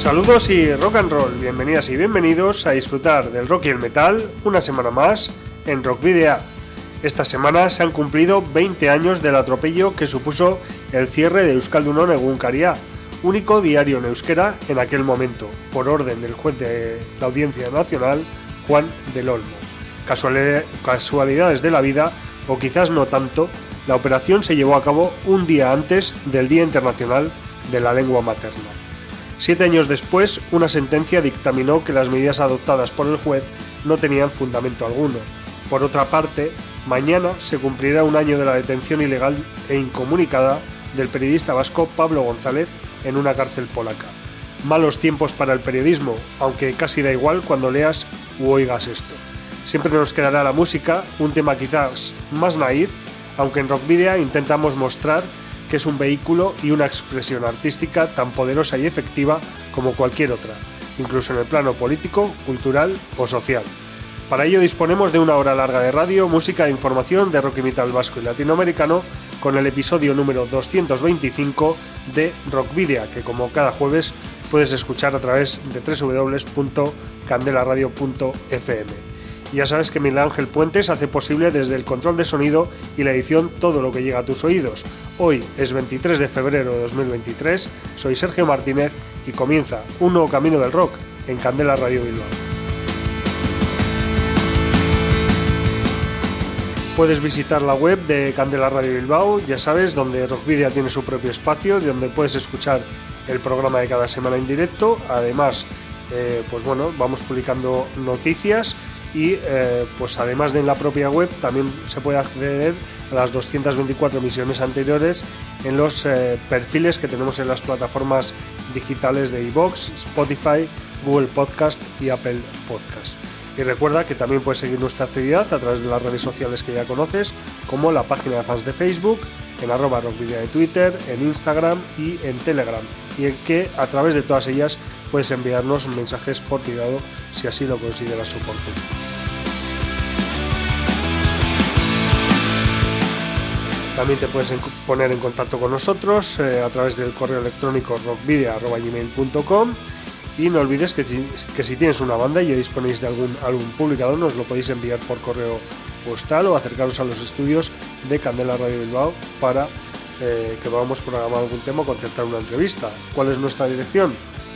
Saludos y rock and roll, bienvenidas y bienvenidos a disfrutar del rock y el metal una semana más en Rock Video. Esta semana se han cumplido 20 años del atropello que supuso el cierre de Euskaldunon Egunkaria, único diario en euskera en aquel momento, por orden del juez de la Audiencia Nacional, Juan del Olmo. Casualidades de la vida, o quizás no tanto, la operación se llevó a cabo un día antes del Día Internacional de la Lengua Materna. Siete años después, una sentencia dictaminó que las medidas adoptadas por el juez no tenían fundamento alguno. Por otra parte, mañana se cumplirá un año de la detención ilegal e incomunicada del periodista vasco Pablo González en una cárcel polaca. Malos tiempos para el periodismo, aunque casi da igual cuando leas u oigas esto. Siempre nos quedará la música, un tema quizás más naif, aunque en Rock Video intentamos mostrar que es un vehículo y una expresión artística tan poderosa y efectiva como cualquier otra, incluso en el plano político, cultural o social. Para ello disponemos de una hora larga de radio, música e información de rock y metal vasco y latinoamericano con el episodio número 225 de Rockvidia, que como cada jueves puedes escuchar a través de www.candelaradio.fm. Ya sabes que Miguel Ángel Puentes hace posible desde el control de sonido y la edición todo lo que llega a tus oídos. Hoy es 23 de febrero de 2023, soy Sergio Martínez y comienza un nuevo camino del rock en Candela Radio Bilbao. Puedes visitar la web de Candela Radio Bilbao, ya sabes, donde Rockvidia tiene su propio espacio, donde puedes escuchar el programa de cada semana en directo. Además, eh, pues bueno, vamos publicando noticias y eh, pues además de en la propia web también se puede acceder a las 224 emisiones anteriores en los eh, perfiles que tenemos en las plataformas digitales de iVoox, Spotify, Google Podcast y Apple Podcast. Y recuerda que también puedes seguir nuestra actividad a través de las redes sociales que ya conoces, como la página de fans de Facebook, en arroba rockvidia de Twitter, en Instagram y en Telegram. Y en que a través de todas ellas puedes enviarnos mensajes por privado si así lo consideras oportuno. También te puedes poner en contacto con nosotros eh, a través del correo electrónico rockvidia.gmail.com y no olvides que, que, si tienes una banda y ya disponéis de algún álbum publicado, nos lo podéis enviar por correo postal o acercaros a los estudios de Candela Radio Bilbao para eh, que podamos programar algún tema o concertar una entrevista. ¿Cuál es nuestra dirección?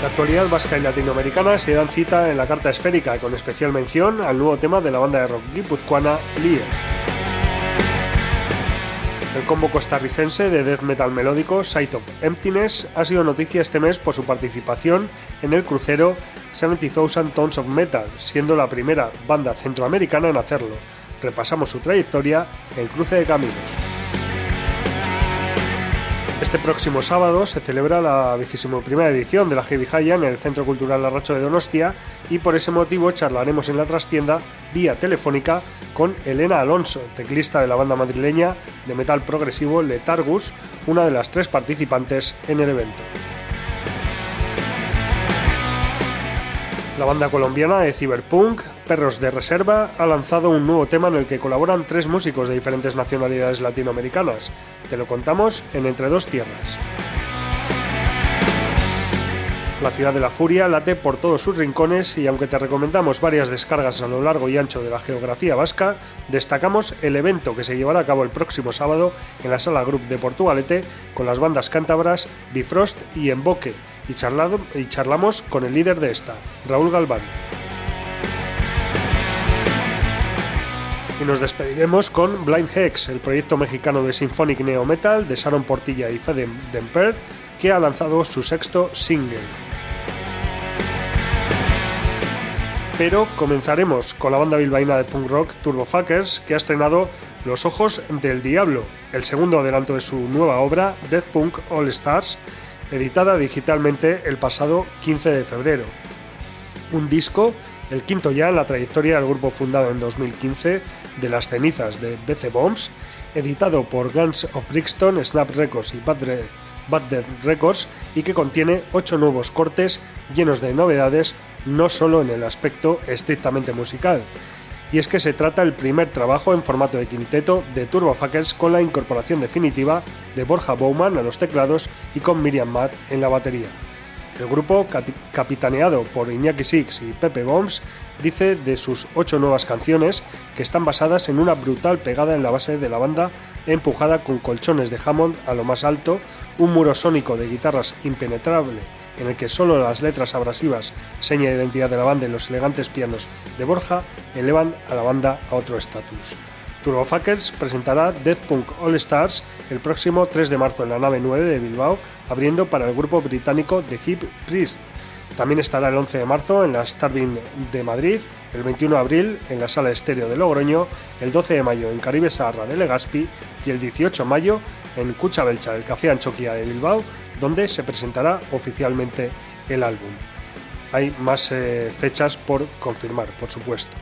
La actualidad vasca y latinoamericana se dan cita en la carta esférica, con especial mención al nuevo tema de la banda de rock guipuzcoana Lie. El combo costarricense de death metal melódico Sight of Emptiness ha sido noticia este mes por su participación en el crucero 70,000 Tons of Metal, siendo la primera banda centroamericana en hacerlo. Repasamos su trayectoria en Cruce de Caminos. Este próximo sábado se celebra la 21 edición de la Heavy Haya en el Centro Cultural Larracho de Donostia y por ese motivo charlaremos en la trastienda vía telefónica con Elena Alonso, teclista de la banda madrileña de metal progresivo Letargus, una de las tres participantes en el evento. La banda colombiana de Cyberpunk, Perros de Reserva, ha lanzado un nuevo tema en el que colaboran tres músicos de diferentes nacionalidades latinoamericanas. Te lo contamos en Entre dos Tierras. La ciudad de la furia late por todos sus rincones y aunque te recomendamos varias descargas a lo largo y ancho de la geografía vasca, destacamos el evento que se llevará a cabo el próximo sábado en la sala Group de Portugalete con las bandas cántabras Bifrost y Emboque y, y charlamos con el líder de esta, Raúl Galván. Y nos despediremos con Blind Hex, el proyecto mexicano de Symphonic Neo Metal de Sharon Portilla y Fede Demper, que ha lanzado su sexto single. pero comenzaremos con la banda bilbaína de punk rock Turbofuckers, que ha estrenado Los Ojos del Diablo, el segundo adelanto de su nueva obra Death Punk All Stars, editada digitalmente el pasado 15 de febrero. Un disco, el quinto ya en la trayectoria del grupo fundado en 2015 de las cenizas de BC Bombs, editado por Guns of Brixton, Snap Records y Bad, Records y que contiene ocho nuevos cortes llenos de novedades no solo en el aspecto estrictamente musical. Y es que se trata el primer trabajo en formato de quinteto de Turbofuckers con la incorporación definitiva de Borja Bowman a los teclados y con Miriam Matt en la batería. El grupo, capitaneado por Iñaki Six y Pepe Bombs, dice de sus ocho nuevas canciones que están basadas en una brutal pegada en la base de la banda empujada con colchones de Hammond a lo más alto, un muro sónico de guitarras impenetrable en el que solo las letras abrasivas, seña de identidad de la banda y los elegantes pianos de Borja elevan a la banda a otro estatus. Turbofuckers presentará Death Punk All Stars el próximo 3 de marzo en la nave 9 de Bilbao, abriendo para el grupo británico The Hip Priest. También estará el 11 de marzo en la Starving de Madrid, el 21 de abril en la Sala Estéreo de Logroño, el 12 de mayo en Caribe Saharra de Legazpi y el 18 de mayo en Cucha Belcha del Café Anchoquia de Bilbao, donde se presentará oficialmente el álbum. Hay más eh, fechas por confirmar, por supuesto.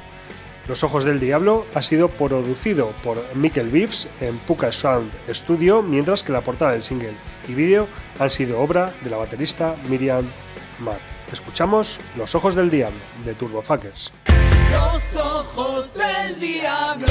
Los Ojos del Diablo ha sido producido por Mikel Beefs en Puka Sound Studio, mientras que la portada del single y vídeo han sido obra de la baterista Miriam Matt. Escuchamos Los Ojos del Diablo de Turbofuckers. Los Ojos del Diablo.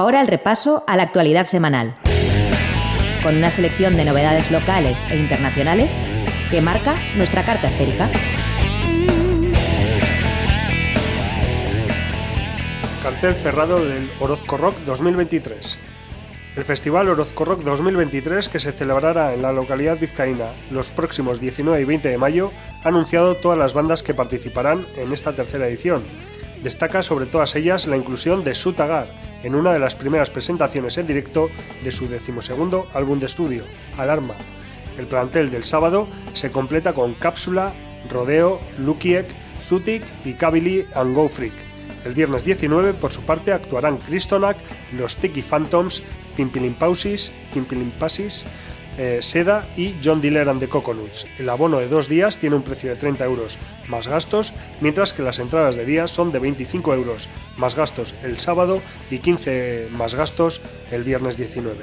Ahora el repaso a la actualidad semanal, con una selección de novedades locales e internacionales que marca nuestra carta esférica. Cartel cerrado del Orozco Rock 2023. El Festival Orozco Rock 2023, que se celebrará en la localidad vizcaína los próximos 19 y 20 de mayo, ha anunciado todas las bandas que participarán en esta tercera edición. Destaca sobre todas ellas la inclusión de Sutagar en una de las primeras presentaciones en directo de su decimosegundo álbum de estudio, Alarma. El plantel del sábado se completa con Cápsula, Rodeo, Lukiek, Sutik y Kabili and Go Freak. El viernes 19, por su parte, actuarán Cristonac, los Tiki Phantoms, Pimpilimpausis, Pimpilimpasis, eh, Seda y John Diller and the Coconuts. El abono de dos días tiene un precio de 30 euros más gastos, mientras que las entradas de día son de 25 euros más gastos el sábado y 15 más gastos el viernes 19.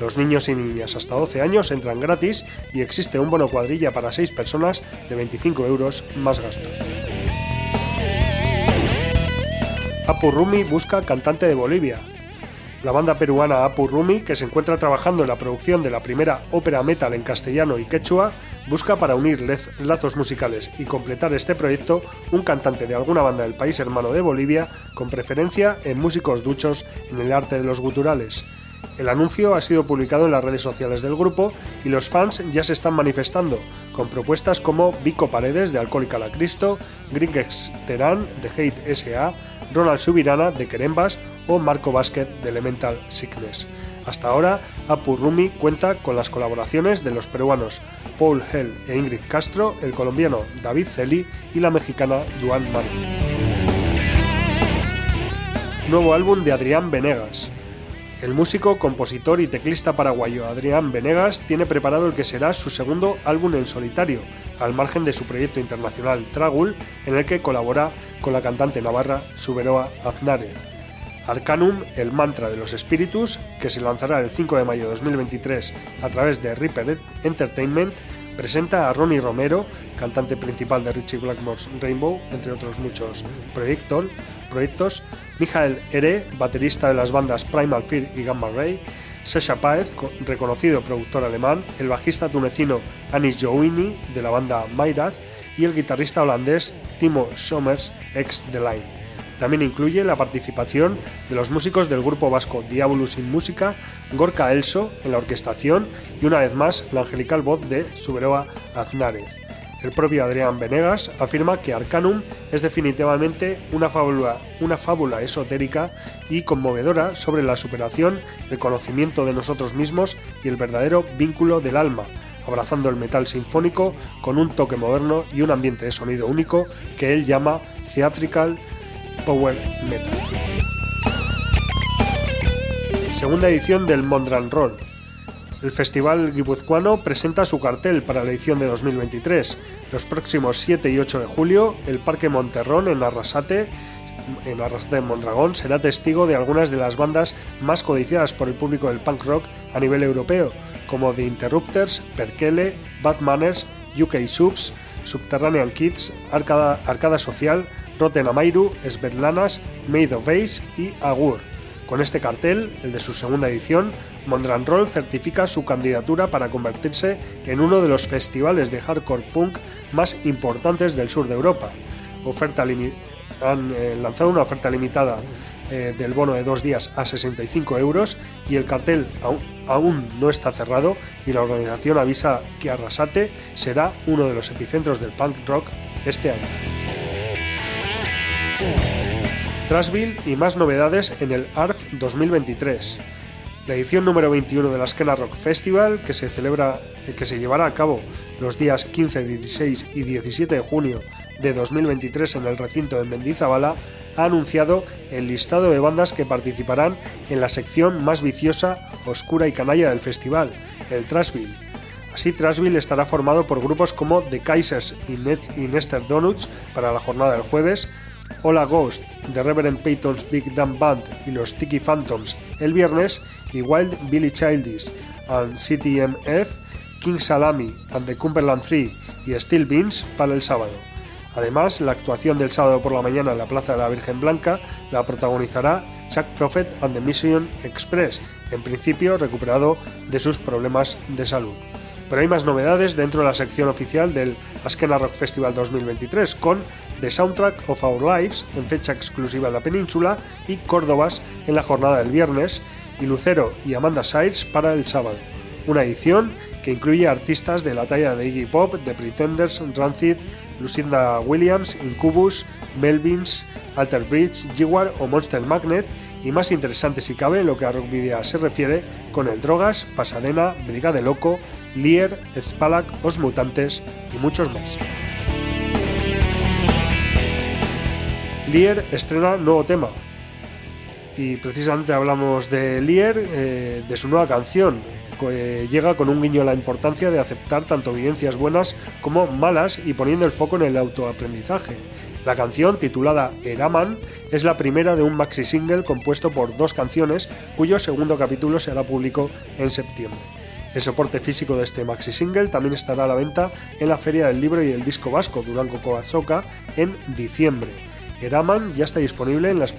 Los niños y niñas hasta 12 años entran gratis y existe un bono cuadrilla para 6 personas de 25 euros más gastos. Apu Rumi busca cantante de Bolivia. La banda peruana Apu Rumi, que se encuentra trabajando en la producción de la primera ópera metal en castellano y quechua, busca para unir lazos musicales y completar este proyecto un cantante de alguna banda del país hermano de Bolivia, con preferencia en músicos duchos en el arte de los guturales. El anuncio ha sido publicado en las redes sociales del grupo y los fans ya se están manifestando, con propuestas como Vico Paredes de Alcohólica la Cristo, Gringex Terán de Hate S.A., Ronald Subirana de Querembas o Marco Basket de Elemental Sickness. Hasta ahora, Apu Rumi cuenta con las colaboraciones de los peruanos Paul Hell e Ingrid Castro, el colombiano David Celi y la mexicana Duan Mari. Nuevo álbum de Adrián Venegas. El músico, compositor y teclista paraguayo Adrián Venegas tiene preparado el que será su segundo álbum en solitario, al margen de su proyecto internacional Tragul, en el que colabora con la cantante navarra Suberoa Aznárez. Arcanum, el mantra de los espíritus, que se lanzará el 5 de mayo de 2023 a través de Reaper Entertainment, presenta a Ronnie Romero, cantante principal de Richie Blackmore's Rainbow, entre otros muchos proyectos, proyectos. Michael Ere, baterista de las bandas Primal Fear y Gamma Ray, Sasha Paez, reconocido productor alemán, el bajista tunecino Anis Jouini de la banda Mayrath y el guitarrista holandés Timo Somers, ex The Line. También incluye la participación de los músicos del grupo vasco Diabolus in Música, Gorka Elso en la orquestación y una vez más la angelical voz de Suberoa Aznárez. El propio Adrián Venegas afirma que Arcanum es definitivamente una fábula, una fábula esotérica y conmovedora sobre la superación, el conocimiento de nosotros mismos y el verdadero vínculo del alma, abrazando el metal sinfónico con un toque moderno y un ambiente de sonido único que él llama Theatrical Power Metal. Segunda edición del Mondran Roll, el Festival Guipuzcoano presenta su cartel para la edición de 2023. Los próximos 7 y 8 de julio, el Parque Monterrón en Arrasate en Arrasate Mondragón será testigo de algunas de las bandas más codiciadas por el público del punk rock a nivel europeo, como The Interrupters, Perkele, Bad Manners, UK Subs, Subterranean Kids, Arcada Social, Rotten Amairu, Svetlanas, Made of Ace y Agur. Con este cartel, el de su segunda edición, Mondran Roll certifica su candidatura para convertirse en uno de los festivales de hardcore punk más importantes del sur de Europa. Oferta han eh, lanzado una oferta limitada eh, del bono de dos días a 65 euros y el cartel aún, aún no está cerrado y la organización avisa que Arrasate será uno de los epicentros del punk rock este año. Trashville y más novedades en el ARF 2023 la edición número 21 de la Skena Rock Festival, que se, celebra, que se llevará a cabo los días 15, 16 y 17 de junio de 2023 en el recinto de Mendizabala, ha anunciado el listado de bandas que participarán en la sección más viciosa, oscura y canalla del festival, el Trashville. Así, Trashville estará formado por grupos como The Kaisers y, Nester Donuts para la jornada del jueves, Hola Ghost, The Reverend Peyton's Big Dumb Band y los Tiki Phantoms el viernes y Wild Billy Childish and CTMF, King Salami and the Cumberland 3 y Steel Beans para el sábado. Además, la actuación del sábado por la mañana en la Plaza de la Virgen Blanca la protagonizará Chuck Prophet and the Mission Express, en principio recuperado de sus problemas de salud. Pero hay más novedades dentro de la sección oficial del Askena Rock Festival 2023 con The Soundtrack of Our Lives en fecha exclusiva en la península y Córdobas en la jornada del viernes y Lucero y Amanda Sides para el sábado. Una edición que incluye artistas de la talla de Iggy Pop, The Pretenders, Rancid, Lucinda Williams, Incubus, Melvins, Alter Bridge, Jaguar o Monster Magnet y más interesante si cabe lo que a Rockvidia se refiere con el Drogas, Pasadena, Brigade Loco, Lier, Spalak, Os Mutantes y muchos más. Lier estrena nuevo tema. Y precisamente hablamos de Lier, eh, de su nueva canción, que llega con un guiño a la importancia de aceptar tanto vivencias buenas como malas y poniendo el foco en el autoaprendizaje. La canción, titulada Eraman, es la primera de un maxi single compuesto por dos canciones, cuyo segundo capítulo se hará público en septiembre. El soporte físico de este maxi single también estará a la venta en la Feria del Libro y el Disco Vasco Durango Coazoca en diciembre. Eraman ya está disponible en las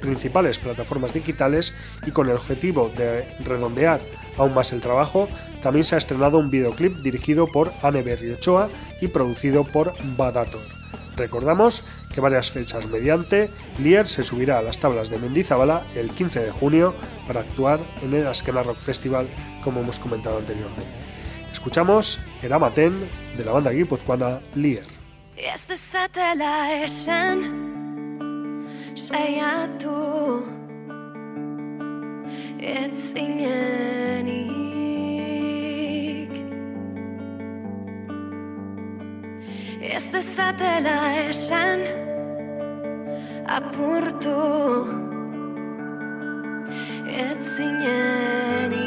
principales plataformas digitales y con el objetivo de redondear aún más el trabajo, también se ha estrenado un videoclip dirigido por Anne Berriochoa y producido por Badator. Recordamos que varias fechas mediante, Lier se subirá a las tablas de Mendizábala el 15 de junio para actuar en el Askena Rock Festival, como hemos comentado anteriormente. Escuchamos Eramaten de la banda guipuzcoana Lier. Ez dezatela esan apurtu. Ez zinenik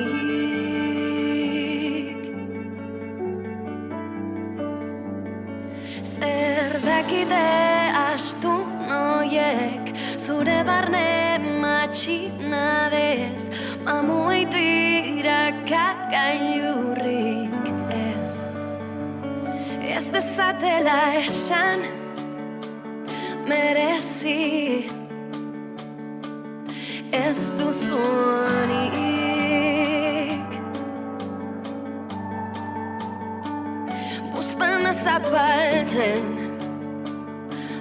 Zer dakite astu noiek Zure barne matxina dez Mamuaitira kakailurrik dezatela esan merezi ez duzunik Buztan zapaltzen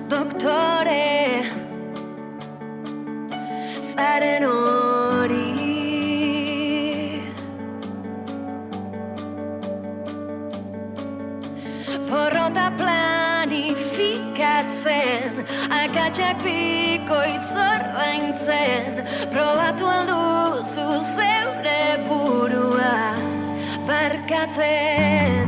doktore zaren hori porrota planifikatzen akatsak bikoitz ordaintzen probatu alduzu zeure burua barkatzen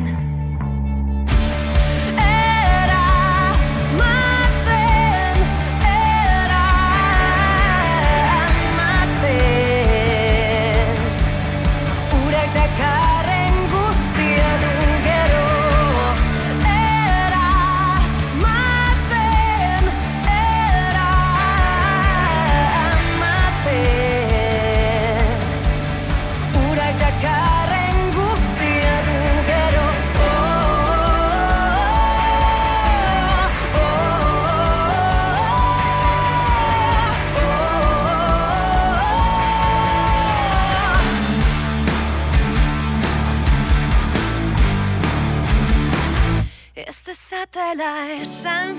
dela esan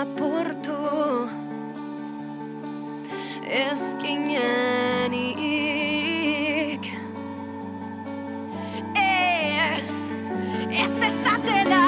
apurtu ezkinenik ez ez dezatela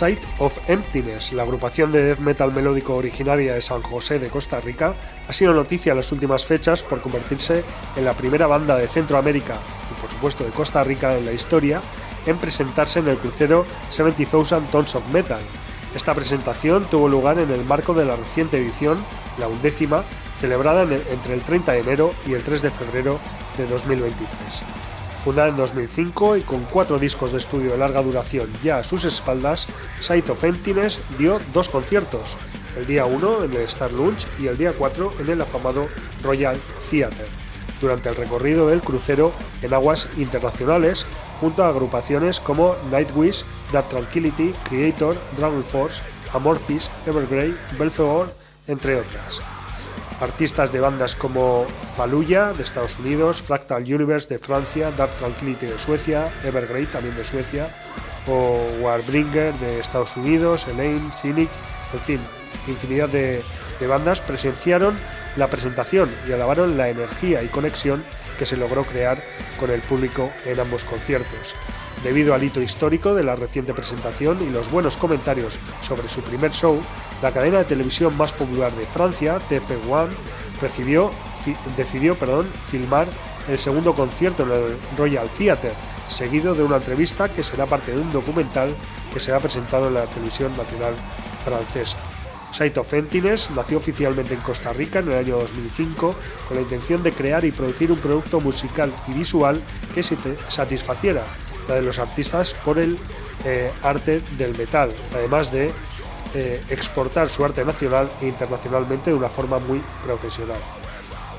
Sight of Emptiness, la agrupación de death metal melódico originaria de San José de Costa Rica, ha sido noticia en las últimas fechas por convertirse en la primera banda de Centroamérica y por supuesto de Costa Rica en la historia en presentarse en el crucero 70,000 Tons of Metal. Esta presentación tuvo lugar en el marco de la reciente edición, la undécima, celebrada entre el 30 de enero y el 3 de febrero de 2023. Fundada en 2005 y con cuatro discos de estudio de larga duración ya a sus espaldas, Sight of Emptiness dio dos conciertos, el día 1 en el Star Lunch y el día 4 en el afamado Royal Theatre, durante el recorrido del crucero en aguas internacionales junto a agrupaciones como Nightwish, Dark Tranquility, Creator, Dragon Force, Amorphis, Evergrey, Belfegor, entre otras artistas de bandas como Fallujah de Estados Unidos, Fractal Universe de Francia, Dark Tranquility de Suecia, Evergrey también de Suecia, o Warbringer de Estados Unidos, Elaine, Cynic, en fin, infinidad de bandas presenciaron la presentación y alabaron la energía y conexión que se logró crear con el público en ambos conciertos. Debido al hito histórico de la reciente presentación y los buenos comentarios sobre su primer show, la cadena de televisión más popular de Francia, TF1, recibió, fi- decidió perdón, filmar el segundo concierto en el Royal Theatre, seguido de una entrevista que será parte de un documental que será presentado en la televisión nacional francesa. Sight of Emptiness nació oficialmente en Costa Rica en el año 2005 con la intención de crear y producir un producto musical y visual que satisfaciera la de los artistas por el eh, arte del metal, además de eh, exportar su arte nacional e internacionalmente de una forma muy profesional.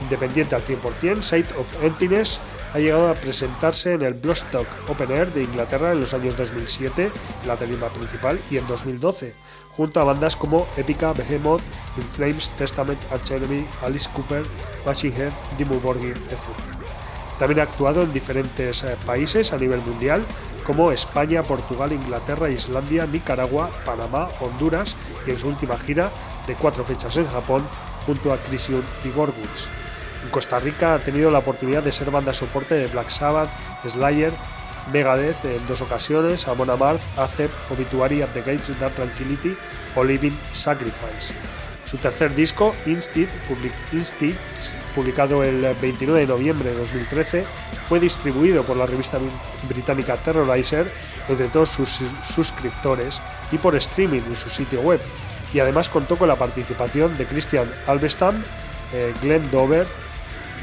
Independiente al 100%, Sight of Emptiness ha llegado a presentarse en el Bloodstock Open Air de Inglaterra en los años 2007, en la tarima principal, y en 2012, junto a bandas como Epica, Behemoth, In Flames, Testament, Arch Enemy, Alice Cooper, Machine Head, Dimmu Borgir, etc. También ha actuado en diferentes eh, países a nivel mundial, como España, Portugal, Inglaterra, Islandia, Nicaragua, Panamá, Honduras y en su última gira de cuatro fechas en Japón, junto a Crisium y Gorguts. En Costa Rica ha tenido la oportunidad de ser banda soporte de Black Sabbath, Slayer, Megadeth en dos ocasiones, Amon Amarth, Accept, Obituary at the Gates, Dark Tranquility o Living Sacrifice. Su tercer disco, Instinct, publicado el 29 de noviembre de 2013, fue distribuido por la revista británica Terrorizer entre todos sus suscriptores y por streaming en su sitio web, y además contó con la participación de Christian Alvestam, eh, Glenn Dover,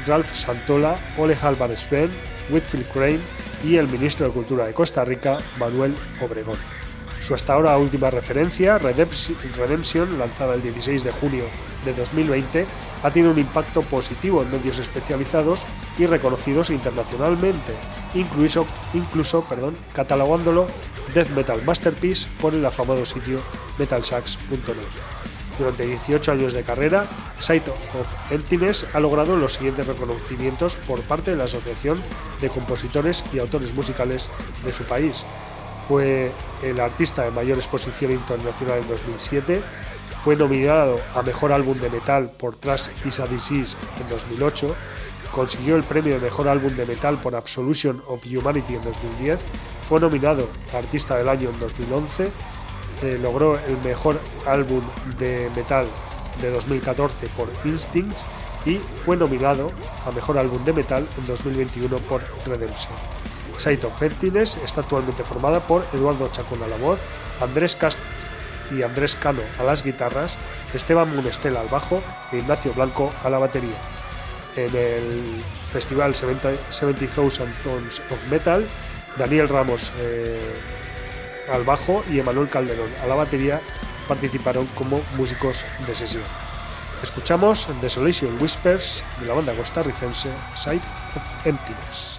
Ralph Santola, Ole Halvar Sven, Whitfield Crane y el ministro de Cultura de Costa Rica, Manuel Obregón. Su hasta ahora última referencia, Redemption, lanzada el 16 de junio de 2020, ha tenido un impacto positivo en medios especializados y reconocidos internacionalmente, incluso, catalogándolo Death Metal Masterpiece por el afamado sitio metalsax.net. Durante 18 años de carrera, Sight of Emptiness ha logrado los siguientes reconocimientos por parte de la Asociación de Compositores y Autores Musicales de su país. Fue el artista de mayor exposición internacional en 2007, fue nominado a Mejor Álbum de Metal por Trash is a Disease en 2008, consiguió el premio de Mejor Álbum de Metal por Absolution of Humanity en 2010, fue nominado Artista del Año en 2011, eh, logró el Mejor Álbum de Metal de 2014 por Instincts y fue nominado a Mejor Álbum de Metal en 2021 por Redemption. Sight of Emptiness está actualmente formada por Eduardo Chacón a la voz, Andrés Cast y Andrés Cano a las guitarras, Esteban Munestela al bajo e Ignacio Blanco a la batería. En el festival 70 70,000 Tons of Metal, Daniel Ramos eh, al bajo y Emanuel Calderón a la batería participaron como músicos de sesión. Escuchamos Desolation Whispers de la banda costarricense Sight of Emptiness.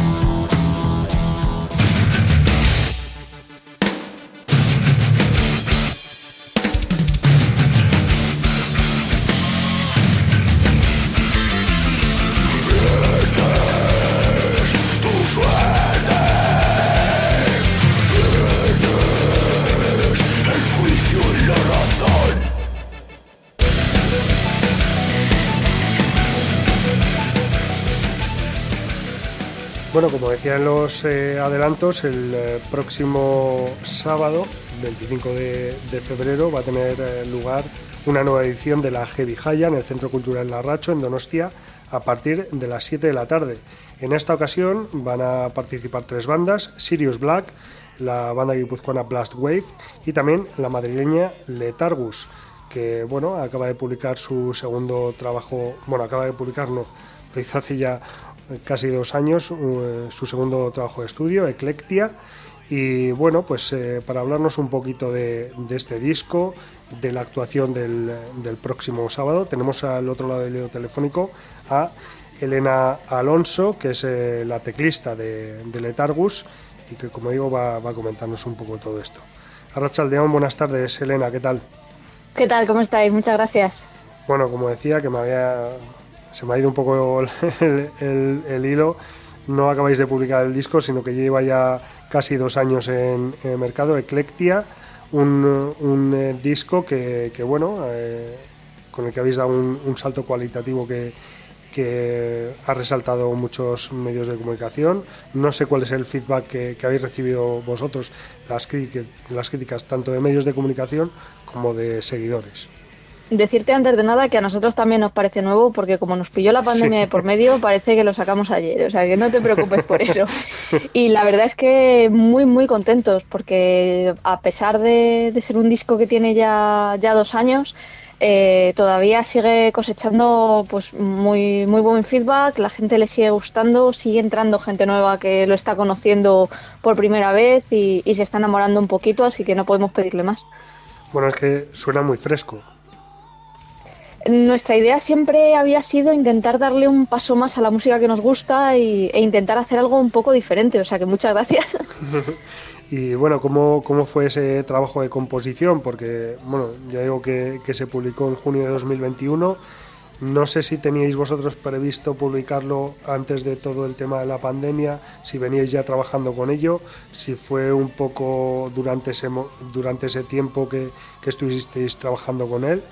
Bueno, como decía en los eh, adelantos, el eh, próximo sábado, 25 de, febrero, va a tener eh, lugar una nueva edición de la Heavy Jaya en el Centro Cultural Larracho, en Donostia, a partir de las 7 de la tarde. En esta ocasión van a participar tres bandas, Sirius Black, la banda guipuzcoana Blast Wave y también la madrileña Letargus, que bueno, acaba de publicar su segundo trabajo, bueno, acaba de publicar, no, lo hizo hace ya casi dos años eh, su segundo trabajo de estudio, Eclectia. Y bueno, pues eh, para hablarnos un poquito de, de, este disco, de la actuación del, del, próximo sábado, tenemos al otro lado del hilo telefónico a Elena Alonso, que es eh, la teclista de, de, Letargus y que como digo va, va, a comentarnos un poco todo esto. Arrachaldeón, buenas tardes, Elena, ¿qué tal? ¿Qué tal? ¿Cómo estáis? Muchas gracias. Bueno, como decía, que me había se me ha ido un poco el, hilo. No acabáis de publicar el disco, sino que lleva ya casi dos años en, el mercado. Eclectia, un, un eh, disco que, que bueno, eh, con el que habéis dado un, salto cualitativo que, que, ha resaltado muchos medios de comunicación. No sé cuál es el feedback que, habéis recibido vosotros, las críticas tanto de medios de comunicación como de seguidores decirte antes de nada que a nosotros también nos parece nuevo porque como nos pilló la pandemia sí. de por medio parece que lo sacamos ayer, o sea que no te preocupes por eso. Y la verdad es que muy muy contentos porque a pesar de, de ser un disco que tiene ya, ya dos años, eh, todavía sigue cosechando pues muy muy buen feedback, la gente le sigue gustando, sigue entrando gente nueva que lo está conociendo por primera vez y, y se está enamorando un poquito, así que no podemos pedirle más. Bueno, es que suena muy fresco, nuestra idea siempre había sido intentar darle un paso más a la música que nos gusta y, e intentar hacer algo un poco diferente, o sea que muchas gracias. y bueno, ¿cómo, ¿cómo fue ese trabajo de composición? Porque, bueno, ya digo que, que se publicó en junio de 2021. No sé si teníais vosotros previsto publicarlo antes de todo el tema de la pandemia, si veníais ya trabajando con ello, si fue un poco durante ese, durante ese tiempo que, que estuvisteis trabajando con él.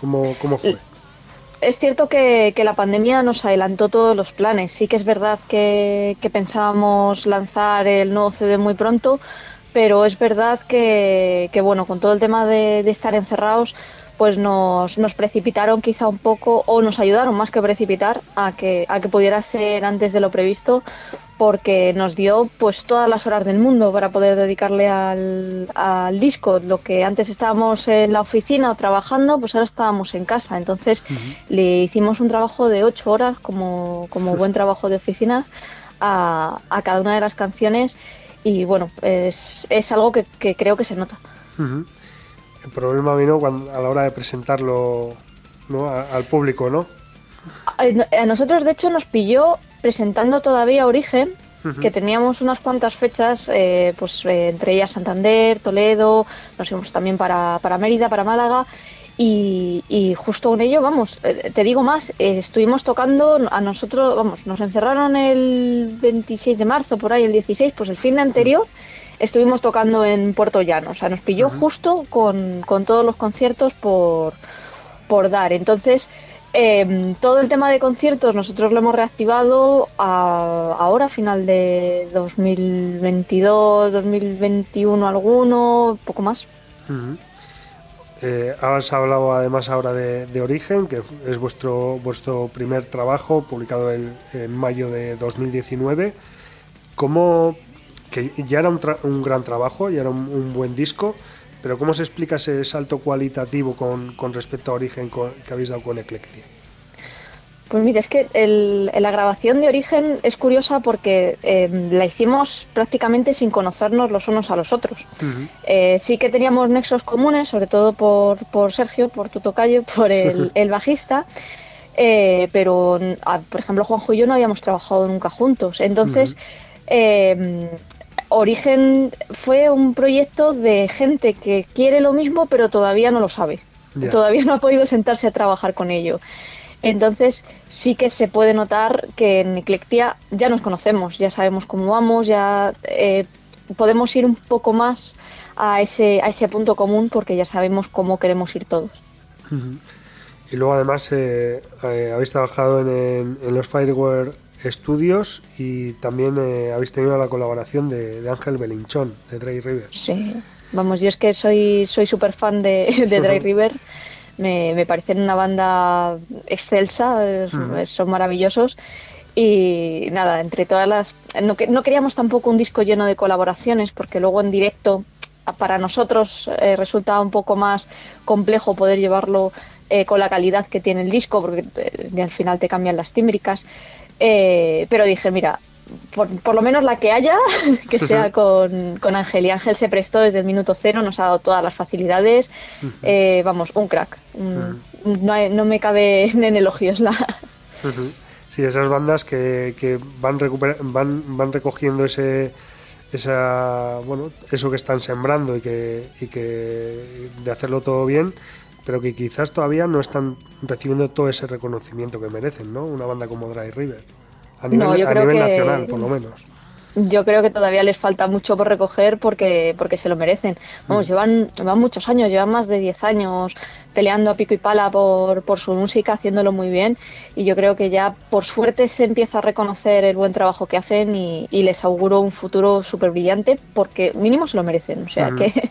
¿Cómo, fue? Es cierto que, la pandemia nos adelantó todos los planes. Sí que es verdad que, que pensábamos lanzar el nuevo CD muy pronto, pero es verdad que, que bueno, con todo el tema de, de estar encerrados, pues nos, nos, precipitaron quizá un poco o nos ayudaron más que precipitar a que, a que pudiera ser antes de lo previsto porque nos dio pues todas las horas del mundo para poder dedicarle al, al, disco. Lo que antes estábamos en la oficina o trabajando, pues ahora estábamos en casa. Entonces uh -huh. le hicimos un trabajo de ocho horas como, como buen trabajo de oficina a, a, cada una de las canciones y bueno, es, es algo que, que, creo que se nota. Uh -huh. El problema vino cuando, a la hora de presentarlo ¿no? a, al público, ¿no? A, a nosotros de hecho nos pilló presentando todavía Origen, uh -huh. que teníamos unas cuantas fechas, eh, pues eh, entre ellas Santander, Toledo, nos fuimos también para, para Mérida, para Málaga, y, y, justo con ello, vamos, eh, te digo más, eh, estuvimos tocando a nosotros, vamos, nos encerraron el 26 de marzo, por ahí el 16, pues el fin de anterior estuvimos tocando en Puerto Llano, o sea, nos pilló uh -huh. justo con, con todos los conciertos por, por dar, entonces eh, todo el tema de conciertos nosotros lo hemos reactivado a, ahora, a final de 2022, 2021 alguno, poco más. Uh -huh. eh, has hablado además ahora de, de, Origen, que es vuestro, vuestro primer trabajo publicado en, en mayo de 2019. ¿Cómo, que ya era un, un gran trabajo, ya era un, un, buen disco, pero ¿cómo se explica ese salto cualitativo con, con respecto a Origen con, que habéis dado con Eclectia? Pues mira, es que el- la grabación de Origen es curiosa porque eh, la hicimos prácticamente sin conocernos los unos a los otros. Eh, sí que teníamos nexos comunes, sobre todo por, por Sergio, por tu tocayo, por el, el bajista, eh, pero ah, por ejemplo Juanjo y yo no habíamos trabajado nunca juntos. Entonces, Origen fue un proyecto de gente que quiere lo mismo pero todavía no lo sabe. Todavía no ha podido sentarse a trabajar con ello. Entonces sí que se puede notar que en Eclectia ya nos conocemos, ya sabemos cómo vamos, ya eh, podemos ir un poco más a ese, a ese punto común porque ya sabemos cómo queremos ir todos. Y luego además eh, eh, habéis trabajado en, en- en los Fireware Studios y también eh, habéis tenido la colaboración de, de Ángel Belinchón, de Dry River. Sí, vamos, yo es que soy soy súper fan de, de Dry River. Me, me parecen una banda excelsa, son maravillosos. Y nada, entre todas las. No, que- no queríamos tampoco un disco lleno de colaboraciones, porque luego en directo para nosotros eh, resulta un poco más complejo poder llevarlo eh, con la calidad que tiene el disco, porque eh, al final te cambian las tímbricas. Eh, pero dije, mira, por, por lo menos la que haya, que sea con, con Ángel. Y Ángel se prestó desde el minuto cero, nos ha dado todas las facilidades. Eh, vamos, un crack. No, hay- no me cabe en elogios la. Sí, esas bandas que, que van, van, van recogiendo ese esa bueno eso que están sembrando y que, y que de hacerlo todo bien pero que quizás todavía no están recibiendo todo ese reconocimiento que merecen no una banda como Dry River a nivel, No, yo a creo nivel que- nacional por lo menos Yo creo que todavía les falta mucho por recoger porque, porque se lo merecen. Vamos, llevan, llevan muchos años, llevan más de 10 años peleando a pico y pala por, por su música, haciéndolo muy bien. Y yo creo que ya por suerte se empieza a reconocer el buen trabajo que hacen y, y les auguro un futuro súper brillante porque mínimo se lo merecen. O sea Ujú. que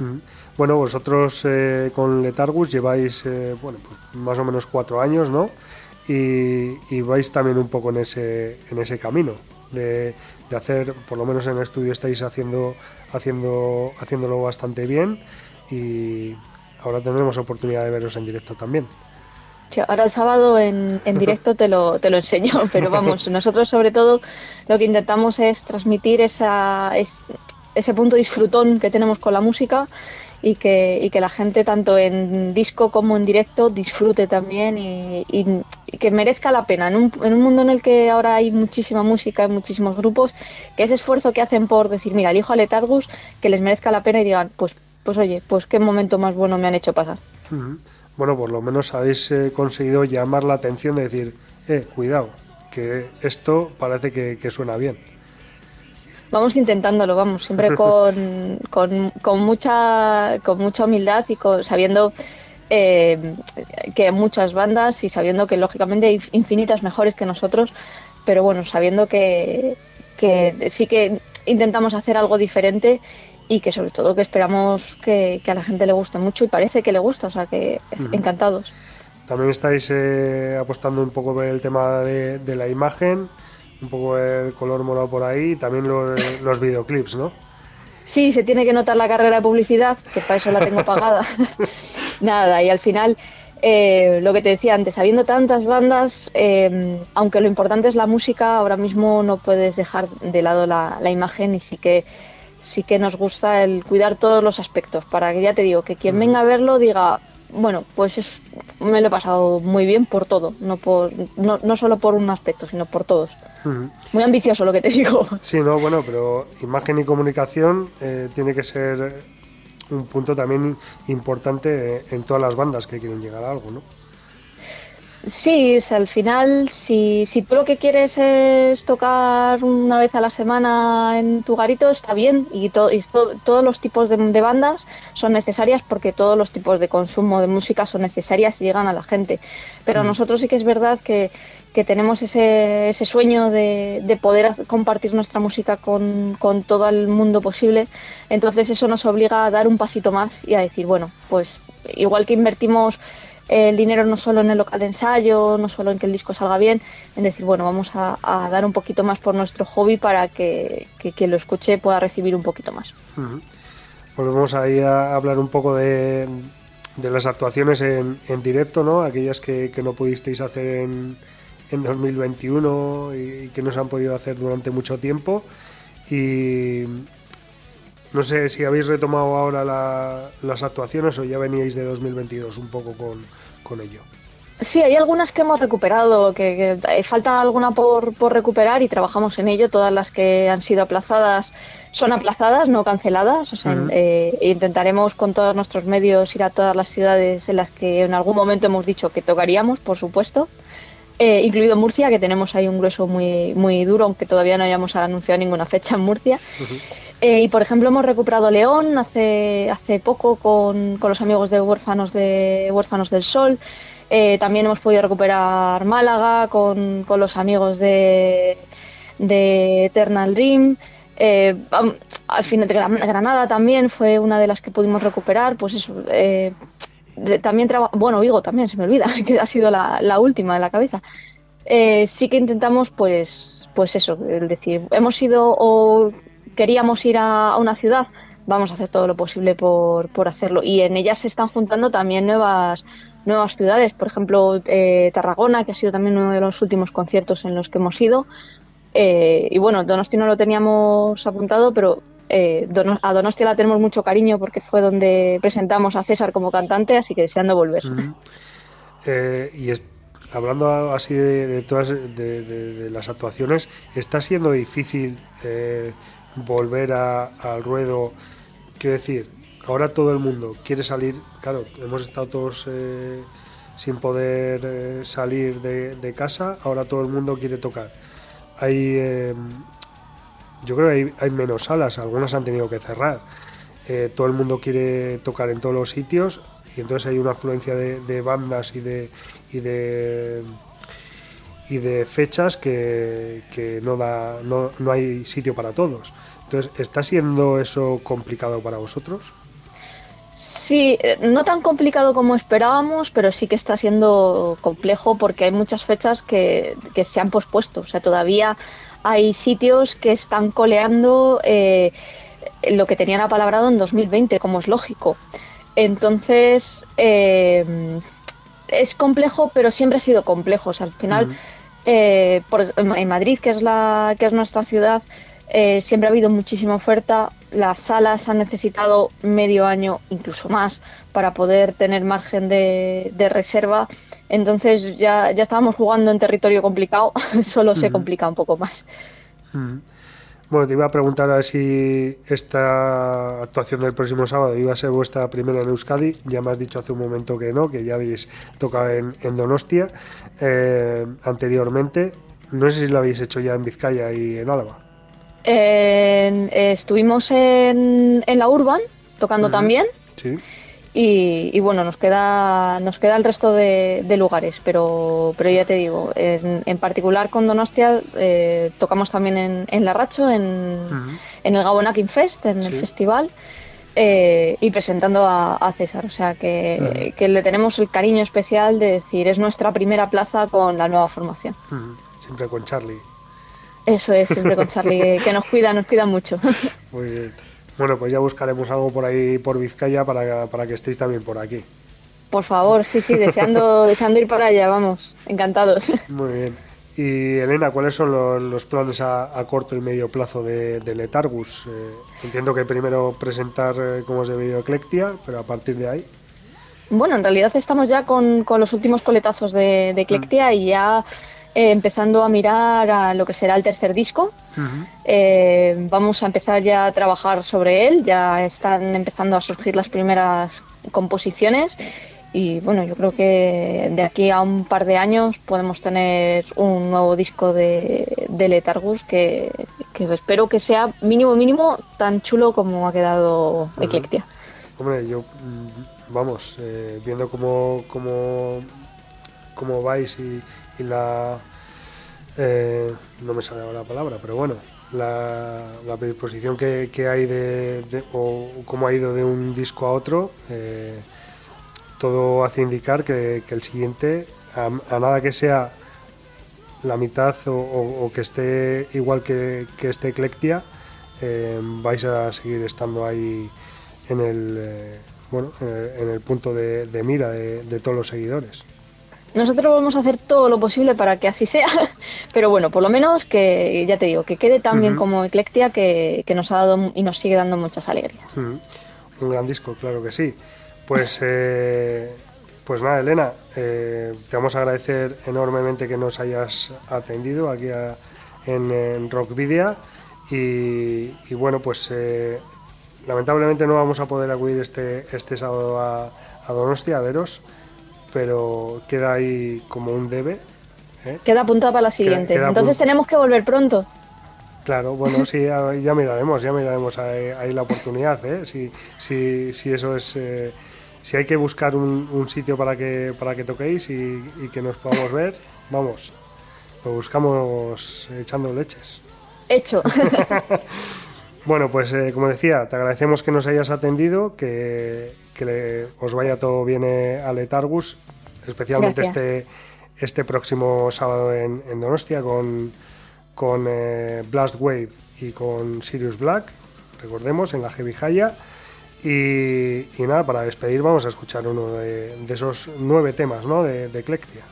Ujú. Bueno, vosotros eh, con Letargus lleváis eh, bueno, pues más o menos cuatro años, ¿no? Y, y vais también un poco en ese, en ese camino de, de hacer, por lo menos en el estudio estáis haciendo, haciendo, haciéndolo bastante bien y ahora tendremos oportunidad de veros en directo también. Sí, ahora el sábado en, en directo te lo, te lo enseño, pero vamos, nosotros sobre todo lo que intentamos es transmitir esa, es- ese punto disfrutón que tenemos con la música y que, y que la gente tanto en disco como en directo disfrute también y, y- que merezca la pena. En un, en un mundo en el que ahora hay muchísima música, hay muchísimos grupos, que ese esfuerzo que hacen por decir, mira, elijo a Letargus, que les merezca la pena y digan, pues, pues oye, pues qué momento más bueno me han hecho pasar. Bueno, por lo menos habéis eh, conseguido llamar la atención de decir, eh, cuidado, que esto parece que suena bien. Vamos intentándolo, vamos, siempre con, con, con mucha, con mucha humildad y con, sabiendo eh, que muchas bandas y sabiendo que lógicamente hay infinitas mejores que nosotros, pero bueno, sabiendo que, que sí que intentamos hacer algo diferente y que sobre todo que esperamos que, que a la gente le guste mucho y parece que le gusta, o sea que encantados. También estáis eh, apostando un poco por el tema de, de la imagen, un poco el color morado por ahí, y también lo- los videoclips, ¿no? Sí, se tiene que notar la carrera de publicidad, que para eso la tengo pagada. Nada, y al final, eh, lo que te decía antes, habiendo tantas bandas, eh, aunque lo importante es la música, ahora mismo no puedes dejar de lado la, la imagen y sí que sí que nos gusta el cuidar todos los aspectos, para que ya te digo, que quien venga a verlo diga, bueno, pues es- me lo he pasado muy bien por todo, no, por, no, no solo por un aspecto, sino por todos. Muy ambicioso lo que te digo. Sí, no, bueno, pero imagen y comunicación eh, tiene que ser un punto también importante en todas las bandas que quieren llegar a algo, ¿no? Sí, sea, al final, si, si tú lo que quieres es tocar una vez a la semana en tu garito, está bien. Y, to- y to- todos los tipos de, de bandas son necesarias porque todos los tipos de consumo de música son necesarias y llegan a la gente. Pero nosotros sí que es verdad que, que tenemos ese, ese sueño de, de poder compartir nuestra música con, con todo el mundo posible. Entonces eso nos obliga a dar un pasito más y a decir, bueno, pues igual que invertimos el dinero no solo en el local de ensayo, no solo en que el disco salga bien, en decir, bueno, vamos a, a dar un poquito más por nuestro hobby para que, que quien lo escuche pueda recibir un poquito más. Ujú. Volvemos ahí a hablar un poco de, de las actuaciones en, en directo, ¿no? Aquellas que, que no pudisteis hacer en, en 2021 y, que no se han podido hacer durante mucho tiempo. Y no sé si habéis retomado ahora la- las actuaciones o ya veníais de 2022 un poco con, con ello. Sí, hay algunas que hemos recuperado, que, que, eh, falta alguna por, por recuperar y trabajamos en ello. Todas las que han sido aplazadas son aplazadas, no canceladas. O sea, Ujú. eh, intentaremos con todos nuestros medios ir a todas las ciudades en las que en algún momento hemos dicho que tocaríamos, por supuesto. Eh, incluido Murcia, que tenemos ahí un grueso muy, muy duro, aunque todavía no hayamos anunciado ninguna fecha en Murcia. Eh, y por ejemplo hemos recuperado León hace, hace poco con, con los amigos de Huérfanos, de Huérfanos del Sol. Eh, también hemos podido recuperar Málaga con, con los amigos de, de Eternal Dream. Eh, am- al final Granada también fue una de las que pudimos recuperar. Pues eso, eh, también bueno, Vigo también se me olvida, que ha sido la, la última de la cabeza. Eh, sí que intentamos, pues, pues eso, es decir, hemos ido o queríamos ir a, a una ciudad, vamos a hacer todo lo posible por, por hacerlo. Y en ellas se están juntando también nuevas, nuevas ciudades, por ejemplo, eh, Tarragona, que ha sido también uno de los últimos conciertos en los que hemos ido. Eh, y bueno, Donosti no lo teníamos apuntado, pero eh, a Donostia la tenemos mucho cariño porque fue donde presentamos a César como cantante, así que deseando volver. Eh, y hablando así de, todas las actuaciones, está siendo difícil eh, volver a- al ruedo. Quiero decir, ahora todo el mundo quiere salir. Claro, hemos estado todos sin poder salir de, casa. Ahora todo el mundo quiere tocar. Hay, yo creo que hay, hay menos salas. Algunas han tenido que cerrar. Eh, todo el mundo quiere tocar en todos los sitios y entonces hay una afluencia de, de bandas y de y de y de fechas que, que no da no, no hay sitio para todos entonces está siendo eso complicado para vosotros Sí, eh, no tan complicado como esperábamos, pero sí que está siendo complejo porque hay muchas fechas que, que se han pospuesto. O sea, todavía hay sitios que están coleando eh, lo que tenían apalabrado en 2020, como es lógico. Entonces, eh, es complejo, pero siempre ha sido complejo. O sea, al final, eh, por- en Madrid, que es, la, que es nuestra ciudad, eh, siempre ha habido muchísima oferta. Las salas han necesitado medio año, incluso más, para poder tener margen de, de reserva. Entonces ya, ya estábamos jugando en territorio complicado, solo se complica un poco más. Bueno te iba a preguntar a ver si esta actuación del próximo sábado iba a ser vuestra primera en Euskadi. Ya me has dicho hace un momento que no que ya habéis tocado en, en Donostia eh, anteriormente. No sé si lo habéis hecho ya en Vizcaya y en Álava. Eh, estuvimos en, en la Urban tocando también. Sí y, y bueno, nos queda, nos queda el resto de, de lugares, pero, pero ya te digo, en, en particular con Donostia eh, tocamos también en, en Larracho, en, en el Gabonakin Fest, en Sí. el festival, eh, y presentando a, a César. O sea que, que le tenemos el cariño especial de decir, es nuestra primera plaza con la nueva formación. Siempre con Charlie Eso es, siempre con Charlie, que nos cuida, nos cuida mucho. Muy bien. Bueno, pues ya buscaremos algo por ahí por Vizcaya para, para que estéis también por aquí. Por favor, sí, sí, deseando, deseando ir para allá, vamos, encantados. Muy bien. Y Elena, ¿cuáles son los, los planes a, a corto y medio plazo de, de Letargus? Eh, entiendo que primero presentar eh, cómo es debido Eclectia, pero a partir de ahí. Bueno, en realidad estamos ya con, con los últimos coletazos de, de Eclectia y ya eh, empezando a mirar a lo que será el tercer disco. Eh, vamos a empezar ya a trabajar sobre él, ya están empezando a surgir las primeras composiciones y bueno, yo creo que de aquí a un par de años podemos tener un nuevo disco de, de Letargus que, que espero que sea mínimo mínimo tan chulo como ha quedado Ujú. Eclectia. Hombre, yo, vamos, eh, viendo cómo, cómo, cómo vais y, y la... eh, no me sale ahora la palabra, pero bueno, la, la predisposición que, hay de, o cómo ha ido de un disco a otro, eh, todo hace indicar que, el siguiente, a, nada que sea la mitad o, que esté igual que, este Eclectia, eh, vais a seguir estando ahí en el, bueno, punto de, mira de todos los seguidores. Nosotros vamos a hacer todo lo posible para que así sea, pero bueno, por lo menos que, ya te digo, que quede tan bien como Eclectia que, que nos ha dado y nos sigue dando muchas alegrías. Un gran disco, claro que sí. Pues, eh, pues nada, Elena, eh, te vamos a agradecer enormemente que nos hayas atendido aquí a- en, en Rockvidia y, y bueno, pues eh, lamentablemente no vamos a poder acudir este, este sábado a, a Donostia a veros, pero queda ahí como un debe. ¿eh? Queda apuntada para la siguiente. queda Entonces apunt- tenemos que volver pronto. Claro, bueno, sí, ya, ya miraremos, ya miraremos ahí, ahí la oportunidad, ¿eh? Si, si, si eso es, eh, si hay que buscar un, un sitio para que para que toquéis y, y que nos podamos ver, vamos, lo buscamos echando leches. Hecho. Bueno, pues eh, como decía, te agradecemos que nos hayas atendido, que, que le- os vaya todo bien eh, a Letargus, especialmente Gracias. este, este próximo sábado en, en Donostia con, con eh, Blast Wave y con Sirius Black, recordemos, en la Heavy Jaya. Y, y nada, para despedir vamos a escuchar uno de, de esos nueve temas ¿no? de, de Eclectia.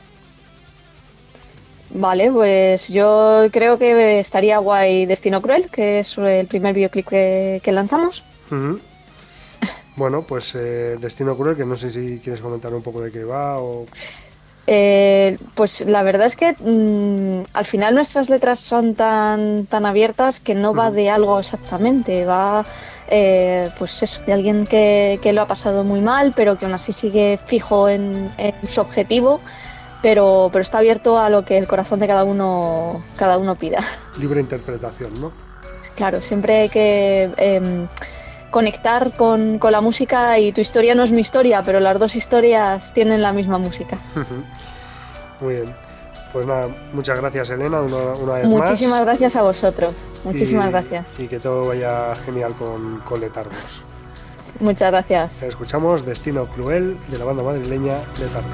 Vale, pues yo creo que estaría guay Destino Cruel, que es el primer videoclip que, que lanzamos. Ujú. Bueno, pues eh, Destino Cruel, que no sé si quieres comentar un poco de qué va o... Eh, pues la verdad es que mm, al final nuestras letras son tan, tan abiertas que no va de algo exactamente, va eh, pues eso, de alguien que, que lo ha pasado muy mal, pero que aún así sigue fijo en, en su objetivo, pero, pero está abierto a lo que el corazón de cada uno, cada uno pida. libre interpretación, ¿no? Claro, siempre que em, conectar con, con la música y tu historia no es mi historia, pero las dos historias tienen la misma música. Muy bien. Pues nada, muchas gracias Elena una, una vez más. Muchísimas gracias a vosotros. Muchísimas Y- gracias. Y que todo vaya genial con, con Letargos. Muchas gracias. Escuchamos Destino Cruel de la banda madrileña Letargos.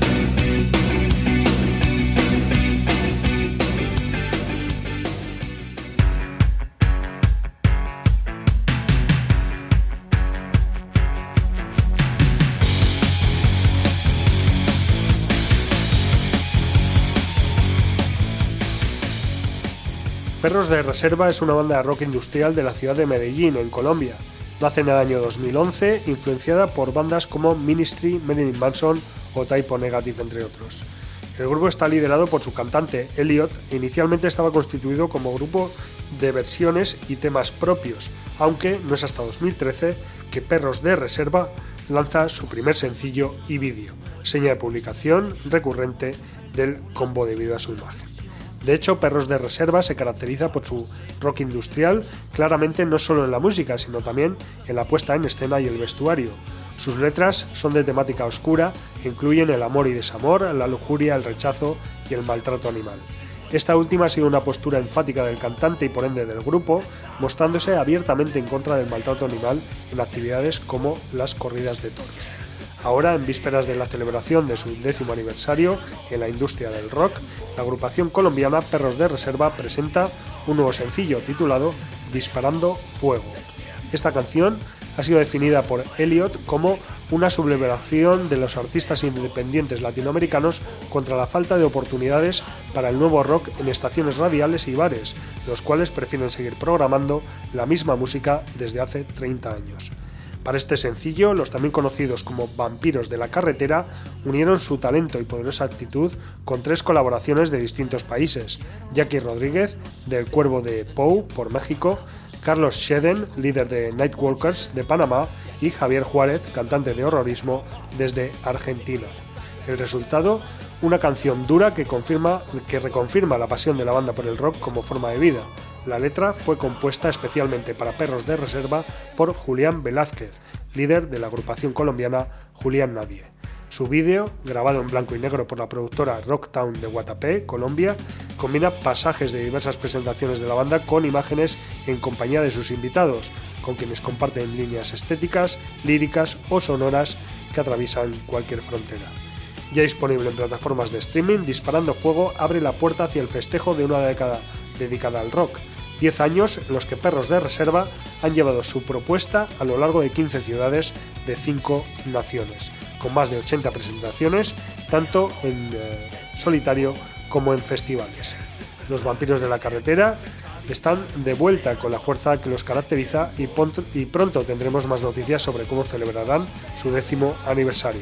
Perros de Reserva es una banda de rock industrial de la ciudad de Medellín, en Colombia. Nace en el año 2011, influenciada por bandas como Ministry, Marilyn Manson o Typo Negative, entre otros. El grupo está liderado por su cantante, Elliot, inicialmente estaba constituido como grupo de versiones y temas propios, aunque no es hasta 2013 que Perros de Reserva lanza su primer sencillo y vídeo, seña de publicación recurrente del combo debido a su imagen. De hecho, Perros de Reserva se caracteriza por su rock industrial, claramente no solo en la música, sino también en la puesta en escena y el vestuario. Sus letras son de temática oscura, incluyen el amor y desamor, la lujuria, el rechazo y el maltrato animal. Esta última ha sido una postura enfática del cantante y por ende del grupo, mostrándose abiertamente en contra del maltrato animal en actividades como las corridas de toros. Ahora, en vísperas de la celebración de su décimo aniversario en la industria del rock, la agrupación colombiana Perros de Reserva presenta un nuevo sencillo titulado Disparando Fuego. Esta canción ha sido definida por Elliot como una sublevación de los artistas independientes latinoamericanos contra la falta de oportunidades para el nuevo rock en estaciones radiales y bares, los cuales prefieren seguir programando la misma música desde hace 30 años. Para este sencillo, los también conocidos como Vampiros de la Carretera unieron su talento y poderosa actitud con tres colaboraciones de distintos países: Jackie Rodríguez, del Cuervo de Pou, por México, Carlos Sheden, líder de Nightwalkers de Panamá, y Javier Juárez, cantante de horrorismo desde Argentina. El resultado, una canción dura que, confirma, que reconfirma la pasión de la banda por el rock como forma de vida. La letra fue compuesta especialmente para Perros de Reserva por Julián Velázquez, líder de la agrupación colombiana Julián Nadie. Su vídeo, grabado en blanco y negro por la productora Rocktown de Guatapé, Colombia, combina pasajes de diversas presentaciones de la banda con imágenes en compañía de sus invitados, con quienes comparten líneas estéticas, líricas o sonoras que atraviesan cualquier frontera. Ya disponible en plataformas de streaming, Disparando Fuego abre la puerta hacia el festejo de una década dedicada al rock, 10 años en los que Perros de Reserva han llevado su propuesta a lo largo de 15 ciudades de 5 naciones, con más de 80 presentaciones, tanto en eh, solitario como en festivales. Los vampiros de la carretera están de vuelta con la fuerza que los caracteriza y, y pronto tendremos más noticias sobre cómo celebrarán su décimo aniversario.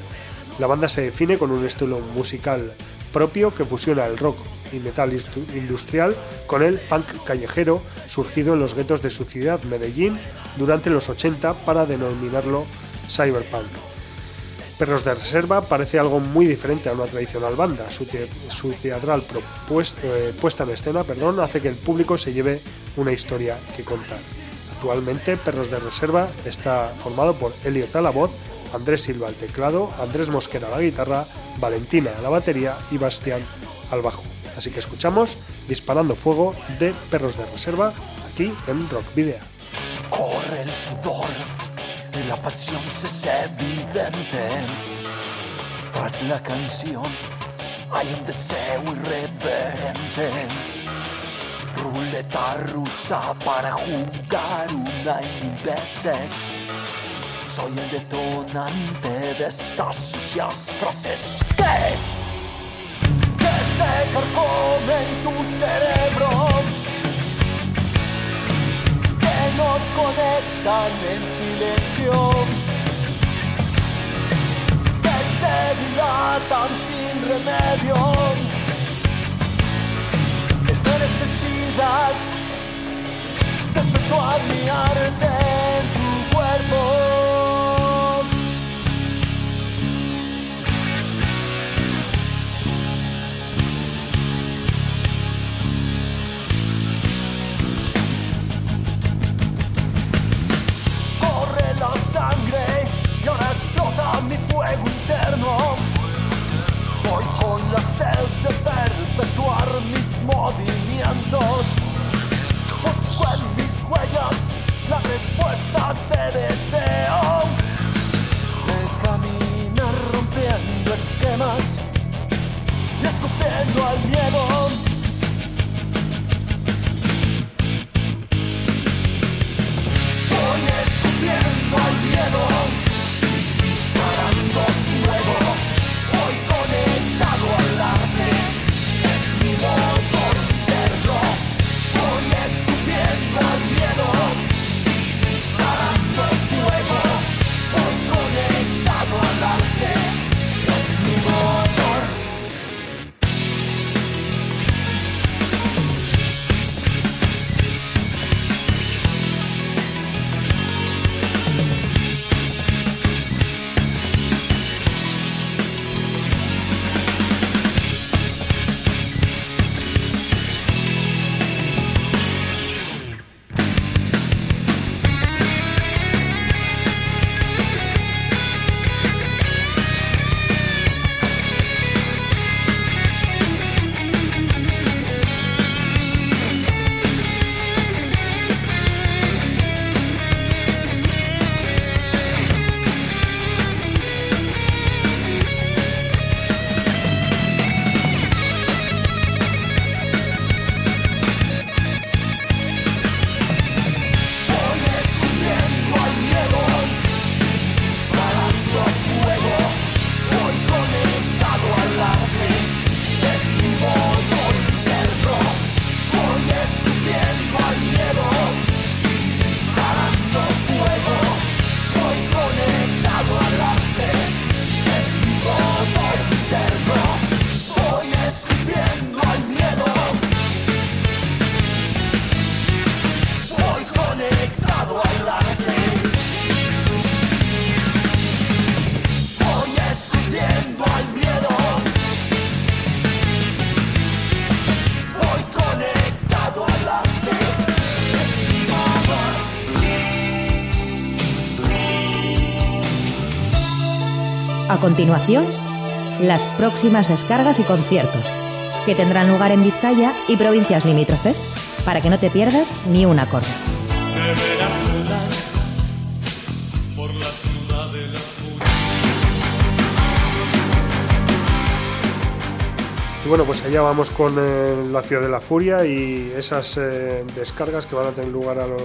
La banda se define con un estilo musical propio que fusiona el rock y metal industrial con el punk callejero surgido en los guetos de su ciudad, Medellín, durante los 80 para denominarlo cyberpunk. Perros de Reserva parece algo muy diferente a una tradicional banda. Su, teatral eh, puesta en escena perdón, hace que el público se lleve una historia que contar. Actualmente, Perros de Reserva está formado por Elliot a la voz, Andrés Silva al teclado, Andrés Mosquera a la guitarra, Valentina a la batería y Bastián al bajo. Así que escuchamos Disparando Fuego de Perros de Reserva aquí en Rock Video. Corre el sudor y la pasión se es evidente. Tras la canción hay un deseo irreverente. Ruleta rusa para jugar una y mil veces. Soy el detonante de estas sucias frases. ¿Qué? Carcome en tu cerebro, que nos conectan en silencio, que se dilatan sin remedio. Es la necesidad de efectuar mi arte en tu cuerpo. Fuego interno. Voy con la sed de perpetuar mis movimientos. Busco en mis huellas las respuestas de deseo. De caminar rompiendo esquemas y escupiendo al miedo. Escupiendo al miedo continuación, las próximas descargas y conciertos, que tendrán lugar en Vizcaya y provincias limítrofes, para que no te pierdas ni un acorde. Y bueno, pues allá vamos con eh, la Ciudad de la Furia y esas eh, descargas que van a tener lugar a lo,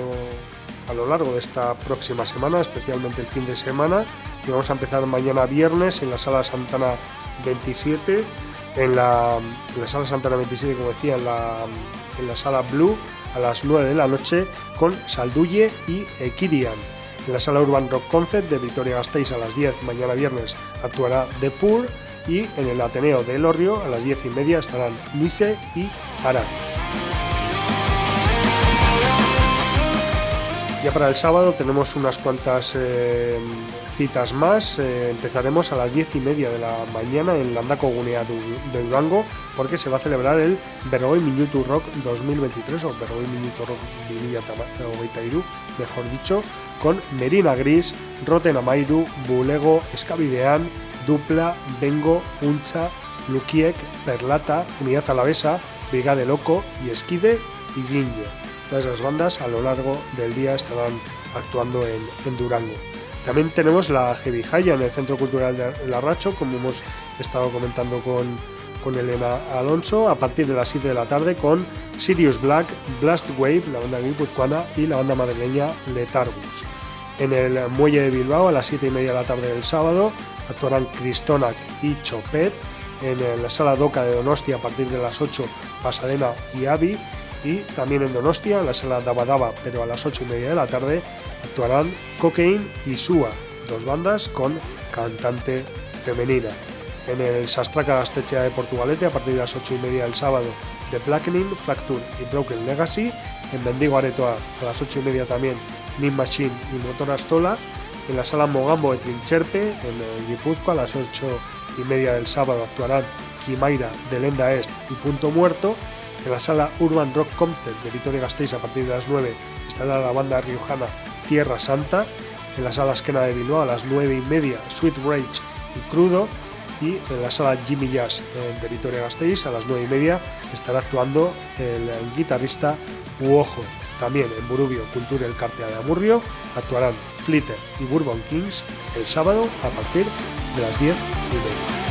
a lo largo de esta próxima semana, especialmente el fin de semana. Y vamos a empezar mañana viernes en la Sala Santana 27, en la, Sala Santana 27, como decía, en la, en la Sala Blue a las 9 de la noche con Salduye y Ekirian. En la Sala Urban Rock Concert de Victoria Gasteiz a las 10 mañana viernes actuará The Pur y en el Ateneo de Elorrio a las 10 y media estarán Nise y Arat. Ya para el sábado tenemos unas cuantas eh, citas más. Eh, empezaremos a las 10 y media de la mañana en Landako Gunea du- de Durango porque se va a celebrar el Bergoi Minutu Rock 2023 o Bergoi Minutu Rock 2023, mejor dicho, con Merina Gris, Roten Amairu, Bulego, Escabidean, Dupla, Bengo, Uncha, Lukiek, Perlata, Unidad Alavesa, Brigade Loco y Esquide y Ginge. Todas las bandas a lo largo del día estarán actuando en Durango. También tenemos la Heavy Jaya en el Centro Cultural de Larracho, como hemos estado comentando con, con Elena Alonso, a partir de las 7 de la tarde con Sirius Black, Blast Wave, la banda guipuzcoana, y la banda madrileña Letargus. En el Muelle de Bilbao, a las 7 y media de la tarde del sábado, actuarán Cristonac y Chopet. En la Sala Doca de Donostia, a partir de las 8, Pasadena y Avi y también en Donostia, en la sala Dabadaba, pero a las 8 y media de la tarde, actuarán Cocaine y Sua, dos bandas con cantante femenina. En el Sastraca Gastechea de Portugalete, a partir de las 8 y media del sábado, The Blackening, Fracture y Broken Legacy. En Bendigo Aretoa, a las 8 y media también, Nin Machine y Motor Astola. En la sala Mogambo de Trincherpe, en Guipúzcoa, a las 8 y media del sábado, actuarán Kimaira de Lenda Est y Punto Muerto. En la sala Urban Rock Concert de Vitoria Gasteiz a partir de las 9 estará la banda riojana Tierra Santa. En la sala Esquena de Bilbao a las 9 y media Sweet Rage y Crudo. y en la sala Jimmy Jazz de Vitoria Gasteiz a las 9 y media estará actuando el guitarrista Uojo. También en Burubio Cultura el Cartea de Amurrio actuarán Flitter y Bourbon Kings el sábado a partir de las 10 y media.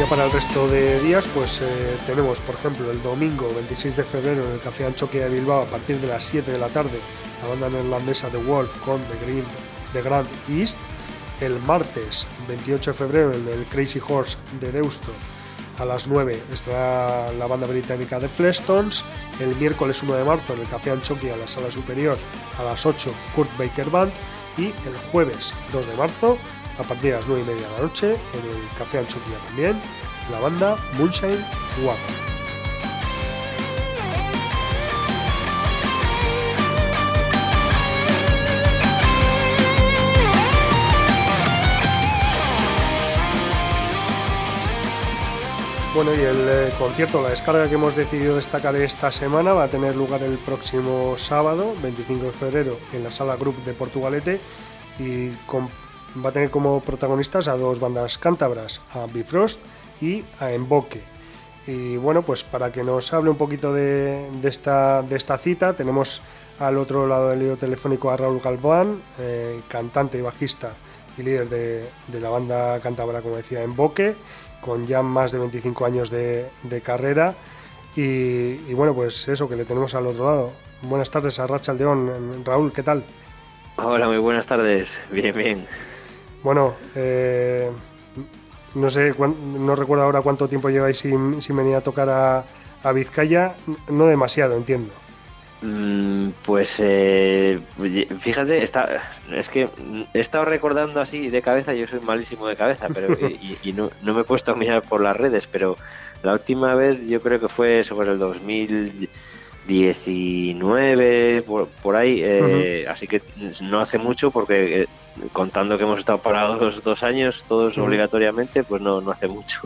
Ya para el resto de días, pues eh, tenemos, por ejemplo, el domingo 26 de febrero en el Café Anchoquia de Bilbao a partir de las 7 de la tarde, la banda neerlandesa The Wolf con The, Green, The Grand East. El martes 28 de febrero en el Crazy Horse de Deusto a las 9 estará la banda británica The Flestones. El miércoles 1 de marzo en el Café Anchoquia, la sala superior, a las 8 Kurt Baker Band. Y el jueves 2 de marzo a partir de las 9 y media de la noche en el Café Anchoquia también, la banda Moonshine One. Bueno, y el eh, concierto, la descarga que hemos decidido destacar esta semana va a tener lugar el próximo sábado, 25 de febrero, en la sala Group de Portugalete y con va a tener como protagonistas a dos bandas cántabras, a Bifrost y a Emboque. Y bueno, pues para que nos hable un poquito de, esta, de esta cita, tenemos al otro lado del lío telefónico a Raúl Galván, eh, cantante y bajista y líder de, la banda cántabra, como decía, Emboque, con ya más de 25 años de, carrera. Y, y, bueno, pues eso que le tenemos al otro lado. Buenas tardes a Racha Aldeón. Raúl, ¿qué tal? Hola, muy buenas tardes. Bien, bien. Bueno, eh, no sé, no recuerdo ahora cuánto tiempo lleváis sin, venir a tocar a, Vizcaya. No demasiado, entiendo. Mm, pues eh, fíjate, está, es que he estado recordando así de cabeza, yo soy malísimo de cabeza, pero y, no, me he puesto a mirar por las redes, pero la última vez yo creo que fue sobre el 2019, por, ahí, eh, así que no hace mucho porque contando que hemos estado parados dos años, todos obligatoriamente, pues no, no hace mucho.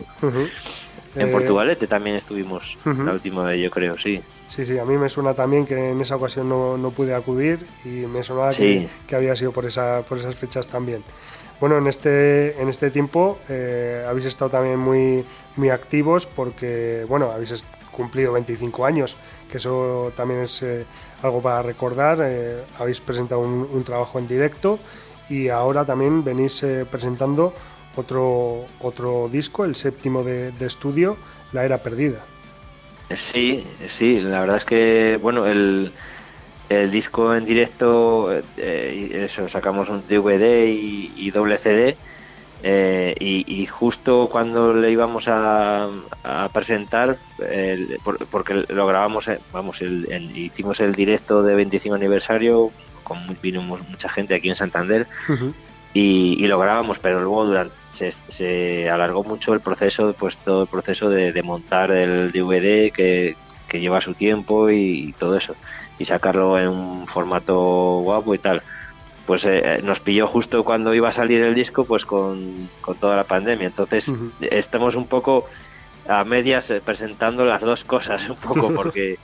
En eh, Portugalete también estuvimos la última vez, yo creo, sí. Sí, sí, a mí me suena también que en esa ocasión no, no pude acudir y me sonaba que, había sido por, esa, por esas fechas también. Bueno, en este, en este tiempo eh, habéis estado también muy, muy activos porque, bueno, habéis cumplido 25 años, que eso también es eh, algo para recordar. habéis presentado un, un trabajo en directo y ahora también venís eh, presentando otro, otro disco, el séptimo de, estudio, La Era Perdida. Sí, sí, la verdad es que, bueno, el, el disco en directo, eh, eso, sacamos un DVD y, doble CD. Eh, y, justo cuando le íbamos a, presentar, porque lo grabamos, vamos, hicimos el directo de 25 aniversario con, vino mucha gente aquí en Santander y, lo grabamos, pero luego durante, se, alargó mucho el proceso, pues todo el proceso de, montar el DVD que, lleva su tiempo y, todo eso, y sacarlo en un formato guapo y tal. Pues eh, nos pilló justo cuando iba a salir el disco, pues con, toda la pandemia. Entonces estamos un poco a medias eh, presentando las dos cosas, un poco porque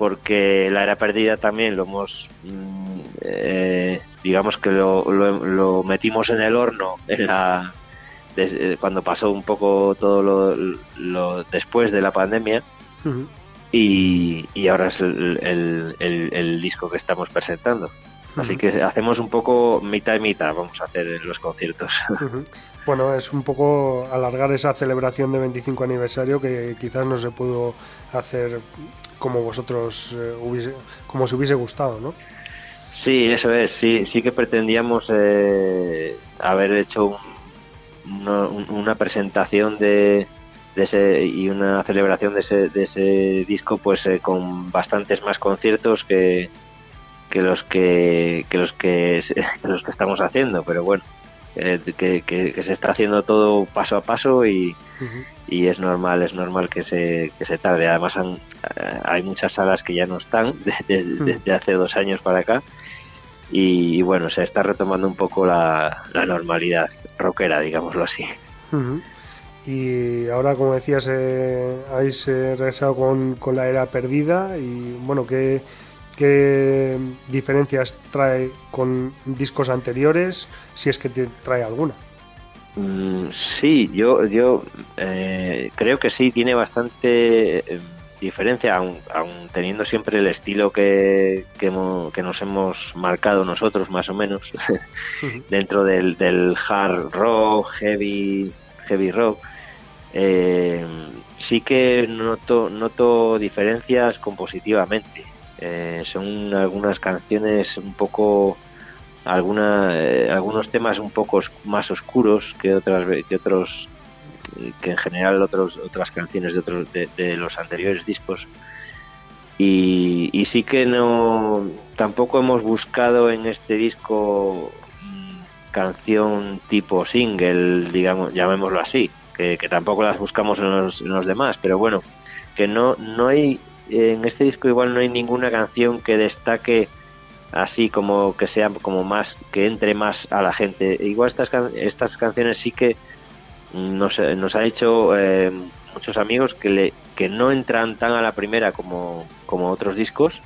porque la era perdida también lo hemos, mm, eh, digamos que lo, metimos en el horno en la, eh, cuando pasó un poco todo lo, después de la pandemia y, ahora es el, disco que estamos presentando. Así que hacemos un poco mitad y mitad, vamos a hacer en los conciertos. Bueno, es un poco alargar esa celebración de 25 aniversario que quizás no se pudo hacer como vosotros eh, hubiese, como os hubiese gustado, ¿no? Sí, eso es. Sí, sí que pretendíamos eh, haber hecho una presentación de, ese y una celebración de ese, de ese disco, pues eh, con bastantes más conciertos que, que los que, que los que, los que estamos haciendo. Pero bueno, que, que, se está haciendo todo paso a paso y, y es normal, es normal que se, que se tarde. Además eh, hay muchas salas que ya no están desde, hace dos años para acá y, bueno, se está retomando un poco la, normalidad rockera, digámoslo así. Y ahora, como decías, eh, habéis eh, regresado con, con, la era perdida y bueno, ¿qué, ¿Qué diferencias trae con discos anteriores? Si es que te trae alguna. Mm, sí, yo, yo eh, creo que sí, tiene bastante eh, diferencia, aun, aun teniendo siempre el estilo que, que, nos hemos marcado nosotros, más o menos, dentro del, del hard rock, heavy, heavy rock. eh, sí que noto, noto diferencias compositivamente. Eh, son algunas canciones un poco alguna, eh, algunos temas un poco más oscuros que otras que otros eh, que en general otros otras canciones de otros de, de los anteriores discos. Y, y sí que no tampoco hemos buscado en este disco mm, canción tipo single digamos llamémoslo así que, que tampoco las buscamos en los, en los demás pero bueno que no no hay en este disco igual no hay ninguna canción que destaque así como que sea como más que entre más a la gente igual estas can- estas canciones sí que nos, nos ha hecho eh, muchos amigos que le que no entran tan a la primera como como otros discos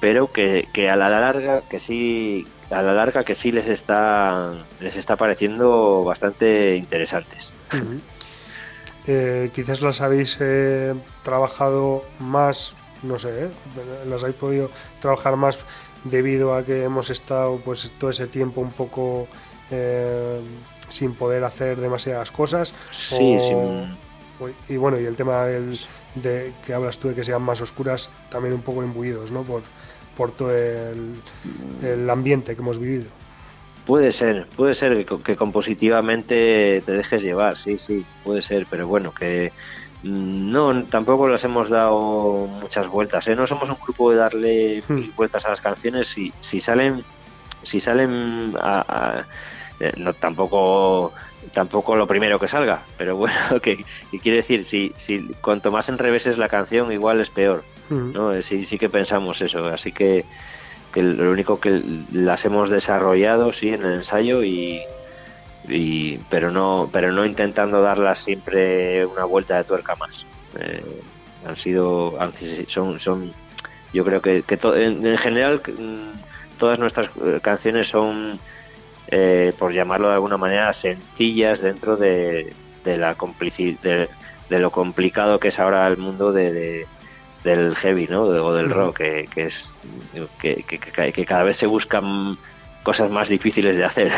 pero que, que a la larga que sí a la larga que sí les está les está pareciendo bastante interesantes. Eh, quizás las habéis eh, trabajado más, no sé, las habéis podido trabajar más debido a que hemos estado pues todo ese tiempo un poco eh, sin poder hacer demasiadas cosas. sí o- sin- o- y bueno, y el tema del- de que hablas tú de que sean más oscuras, también un poco imbuidos, ¿no? Por, por todo el, el ambiente que hemos vivido. Puede ser, puede ser que, co- que compositivamente te dejes llevar, sí, sí, puede ser, pero bueno, que no, tampoco las hemos dado muchas vueltas, ¿eh? no somos un grupo de darle Hmm. mil vueltas a las canciones, si, si salen, si salen a, a- eh, no tampoco tampoco lo primero que salga, pero bueno, que, que quiere decir, si, si cuanto más enreveses la canción, igual es peor. Ujú. ¿no? Eh, Sí, sí que pensamos eso, así que, que lo único que las hemos desarrollado sí en el ensayo y, y- pero no pero no intentando darlas siempre una vuelta de tuerca más. Eh, han sido han- son son yo creo que, que to- en, en general mm, todas nuestras eh, canciones son eh, por llamarlo de alguna manera sencillas dentro de, de la complici- de, de lo complicado que es ahora el mundo de, de- del heavy ¿no? o del rock que, que es que, que- cada vez se buscan cosas más difíciles de hacer.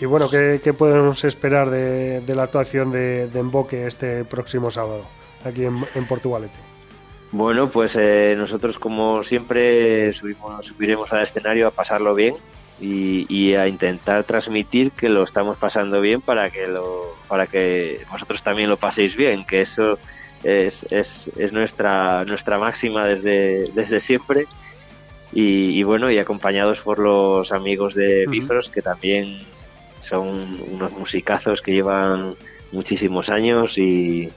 Y bueno, ¿qué, qué podemos esperar de, de la actuación de, de Emboque este próximo sábado, aquí en, en Portugalete? Bueno, pues eh, nosotros como siempre subimos, subiremos al escenario a pasarlo bien y, y a intentar transmitir que lo estamos pasando bien para que lo, para que vosotros también lo paséis bien, que eso es, es, es nuestra nuestra máxima desde, desde siempre y, y bueno y acompañados por los amigos de Ujú. Bifrost que también son unos musicazos que llevan muchísimos años y,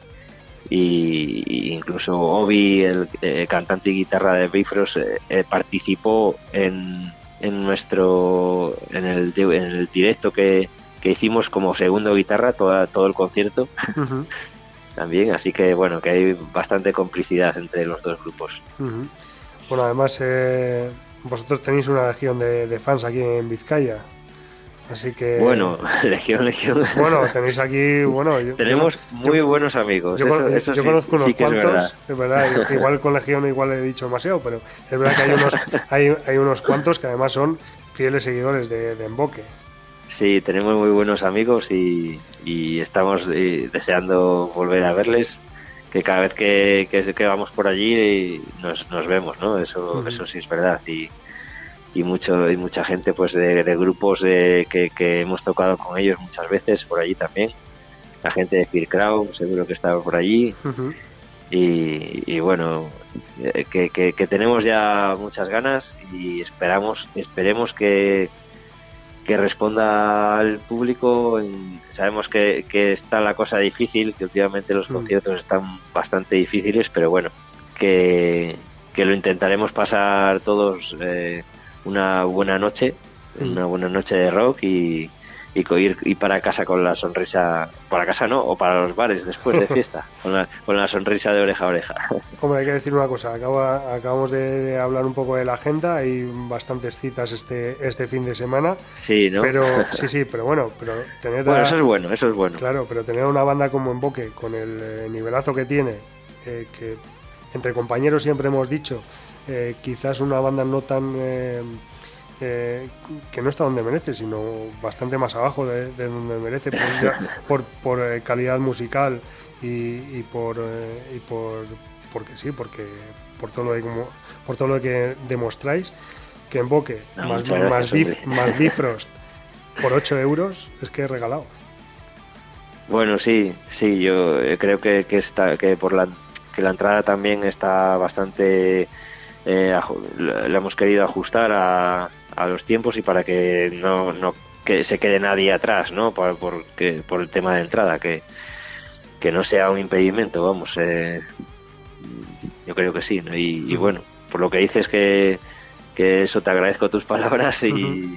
incluso Obi, el eh, cantante y guitarra de Bifrost, eh, eh, participó en, en nuestro en el, en el directo que, que hicimos como segundo guitarra toda, todo el concierto también, así que bueno, que hay bastante complicidad entre los dos grupos. Bueno, además, eh, vosotros tenéis una legión de, de fans aquí en Vizcaya. Así que. Bueno, Legión, Legión. Bueno, tenéis aquí. Bueno, yo- Tenemos yo- muy buenos amigos. Yo, eso, con- eso yo sí- conozco unos sí que es cuantos, verdad. es verdad, igual con Legión igual he dicho demasiado, pero es verdad que hay unos, hay, hay unos cuantos que además son fieles seguidores de, de Emboque. Sí, tenemos muy buenos amigos y, y estamos eh, deseando volver a verles. Que cada vez que, que, que vamos por allí eh, nos, nos vemos, ¿no? Eso, eso sí es verdad. Y, y mucho y mucha gente pues de, de grupos de, que, que hemos tocado con ellos muchas veces por allí también. La gente de Fear Crow seguro que estaba por allí. Y, y bueno eh, que, que- que tenemos ya muchas ganas y esperamos esperemos que que responda al público sabemos que, que está la cosa difícil que últimamente los Mm. conciertos están bastante difíciles pero bueno que, que lo intentaremos pasar todos eh, una buena noche Mm. una buena noche de rock y, y ir, ir para casa con la sonrisa, para casa no, o para los bares después de fiesta, con la, con la sonrisa de oreja a oreja. Hombre, hay que decir una cosa, acaba- acabamos de, hablar un poco de la agenda, hay bastantes citas este, este fin de semana, Sí, ¿no? pero sí, sí, pero bueno, pero tener bueno, a- eso es bueno, eso es bueno. Claro, pero tener una banda como Emboque, con el eh, nivelazo que tiene, eh, que entre compañeros siempre hemos dicho, eh, quizás una banda no tan... eh, eh, que no está donde merece, sino bastante más abajo de, de donde merece por, por, por, calidad musical y, y por, y por porque sí, porque por todo lo de como- por todo lo que demostráis que Emboque No, más, más, gracias, Bif- más Bifrost por 8 euros es que es regalado. Bueno, sí, sí, yo creo que, que está, que por la que la entrada también está bastante eh, la hemos querido ajustar a, a los tiempos y para que no, no que se quede nadie atrás, ¿no? Por, por, que- por el tema de entrada, que, que no sea un impedimento, vamos. eh, yo creo que sí, ¿no? y, y bueno, por lo que dices que, que eso te agradezco tus palabras y,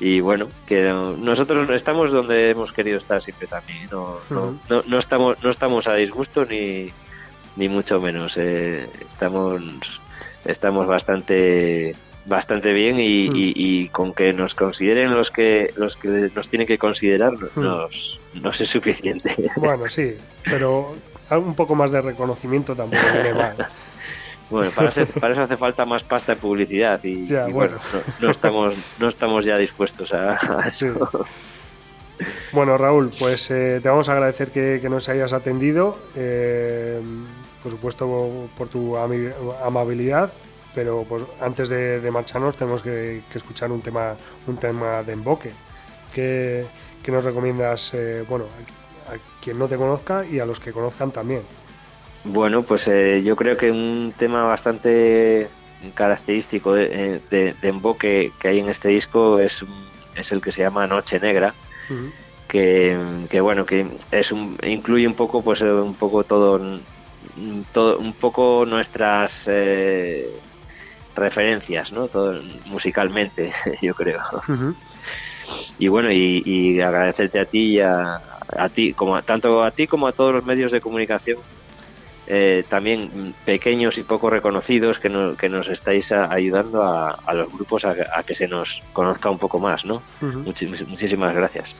y bueno, que no- nosotros estamos donde hemos querido estar siempre también. No, no, no, no estamos, no estamos a disgusto ni, ni mucho menos. eh, estamos, estamos bastante bastante bien y, Mm. y- y con que nos consideren los que los que nos tienen que considerar Mm. nos, nos es suficiente. Bueno, sí, pero un poco más de reconocimiento tampoco viene mal. Bueno, para, eso hace falta más pasta de publicidad y, Ya, y bueno. bueno, no, no estamos no estamos ya dispuestos a, a Sí. eso. Bueno, Raúl, pues eh, te vamos a agradecer que, que nos hayas atendido, eh, por supuesto por tu amabilidad, pero pues, antes de, de marcharnos tenemos que, que escuchar un tema, un tema de emboque. ¿Qué, qué nos recomiendas, eh, bueno, a, a quien no te conozca y a los que conozcan también? Bueno, pues eh, yo creo que un tema bastante característico de, eh, de, de emboque que hay en este disco es, es el que se llama Noche Negra. Que, que bueno que es un, incluye un poco pues eh, un poco todo todo un poco nuestras eh, referencias no todo musicalmente yo creo. Y bueno y, y agradecerte a ti y a, a ti como a- tanto a ti como a todos los medios de comunicación eh, también mm, pequeños y poco reconocidos que, no- que nos estáis a- ayudando a, a los grupos a, que se nos conozca un poco más no muchísimas gracias.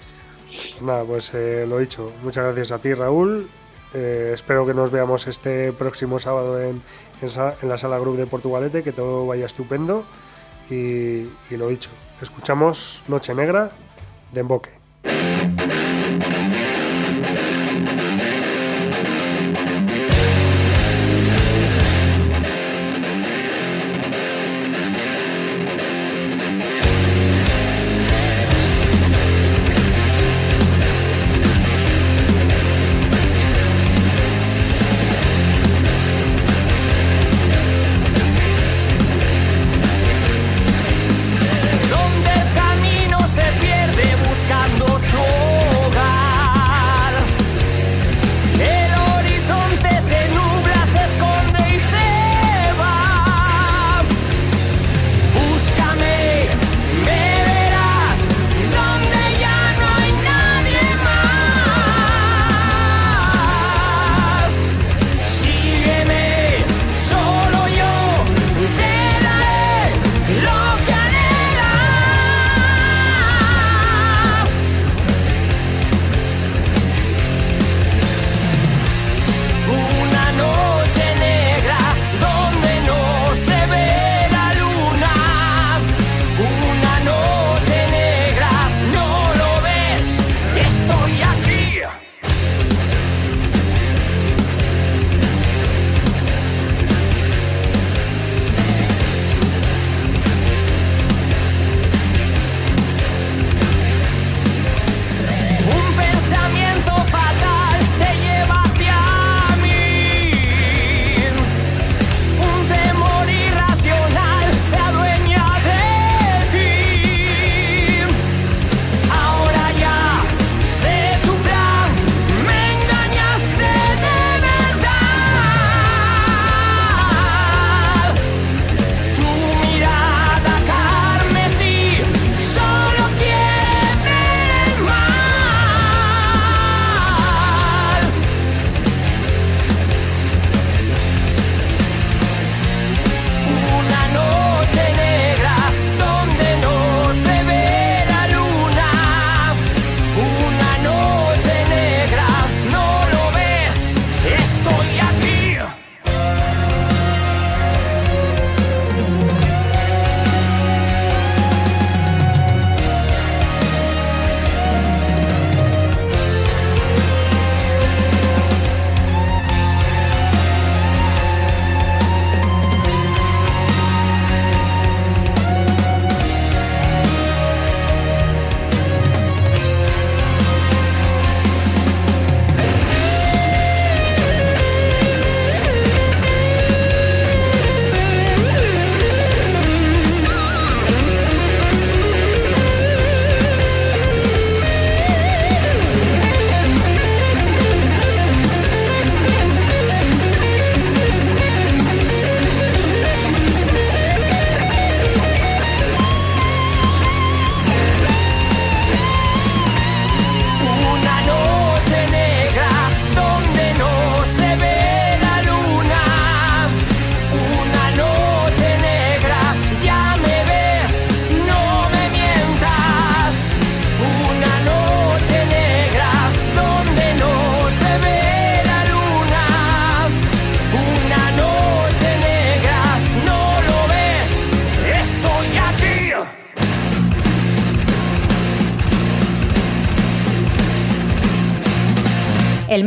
Nada, pues eh, lo dicho, muchas gracias a ti Raúl. Eh, espero que nos veamos este próximo sábado en, en en la sala Group de Portugalete, que todo vaya estupendo. Y, y lo dicho, escuchamos Noche Negra de Emboque.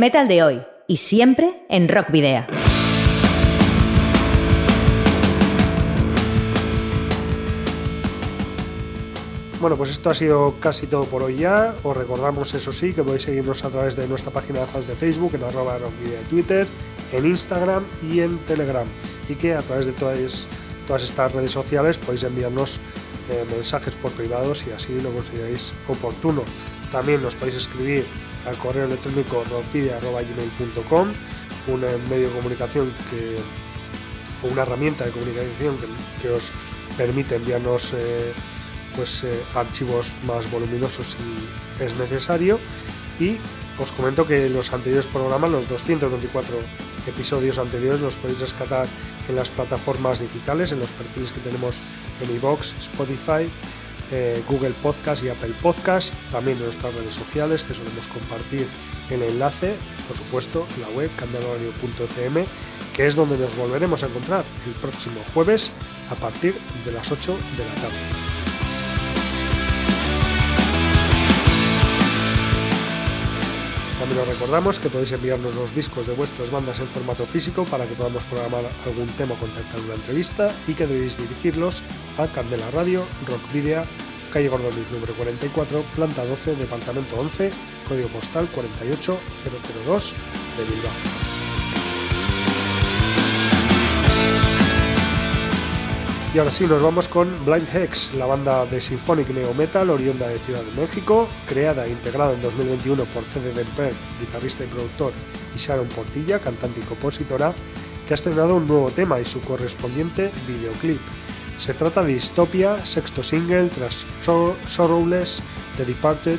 Metal de hoy y siempre en Rock Video. Bueno, pues esto ha sido casi todo por hoy ya. Os recordamos, eso sí, que podéis seguirnos a través de nuestra página de fans de Facebook, en arroba rockvideo de Twitter, en Instagram y en Telegram. Y que a través de todas, estas redes sociales podéis enviarnos eh, mensajes por privado si así lo consideráis oportuno. También nos podéis escribir al correo electrónico rockvideo.gmail.com, un medio de comunicación que o una herramienta de comunicación que, que os permite enviarnos eh, pues, eh, archivos más voluminosos si es necesario. Y os comento que los anteriores programas, los 224 episodios anteriores, los podéis rescatar en las plataformas digitales, en los perfiles que tenemos en iVoox, Spotify, eh, Google Podcast y Apple Podcast, también en nuestras redes sociales que solemos compartir el enlace, por supuesto, la web candelario.cm, que es donde nos volveremos a encontrar el próximo jueves a partir de las 8 de la tarde. También os recordamos que podéis enviarnos los discos de vuestras bandas en formato físico para que podamos programar algún tema o contactar una entrevista y que debéis dirigirlos a Candela Radio, Rock Video, calle Gordoniz número 44, planta 12, departamento 11, código postal 48002 de Bilbao. Y ahora sí, nos vamos con Blind Hex, la banda de Symphonic Neo Metal oriunda de Ciudad de México, creada e integrada en 2021 por Fede Demper, guitarrista y productor, y Sharon Portilla, cantante y compositora, que ha estrenado un nuevo tema y su correspondiente videoclip. Se trata de Dystopia, sexto single tras Sor- Sorrowless, The Departed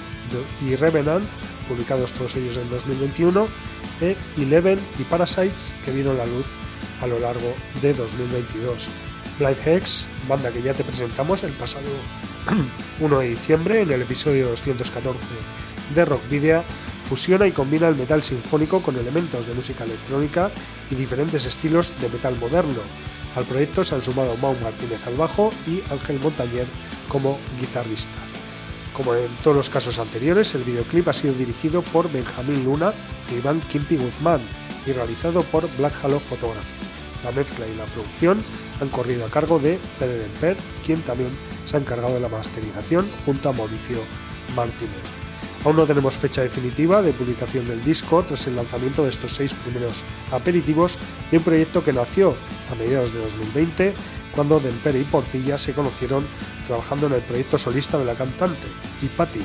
y Revenant, publicados todos ellos en 2021, e Eleven y Parasites, que vieron la luz a lo largo de 2022. Hex, banda que ya te presentamos el pasado 1 de diciembre en el episodio 214 de Rock Video, fusiona y combina el metal sinfónico con elementos de música electrónica y diferentes estilos de metal moderno. Al proyecto se han sumado Mau Martínez al bajo y Ángel Montañer como guitarrista. Como en todos los casos anteriores, el videoclip ha sido dirigido por Benjamín Luna e Iván Kimpi Guzmán y realizado por Black Halo Photography. La mezcla y la producción han corrido a cargo de Fede Demper, quien también se ha encargado de la masterización junto a Mauricio Martínez. Aún no tenemos fecha definitiva de publicación del disco tras el lanzamiento de estos seis primeros aperitivos de un proyecto que nació a mediados de 2020 cuando Demper y Portilla se conocieron trabajando en el proyecto solista de la cantante, Hipatia.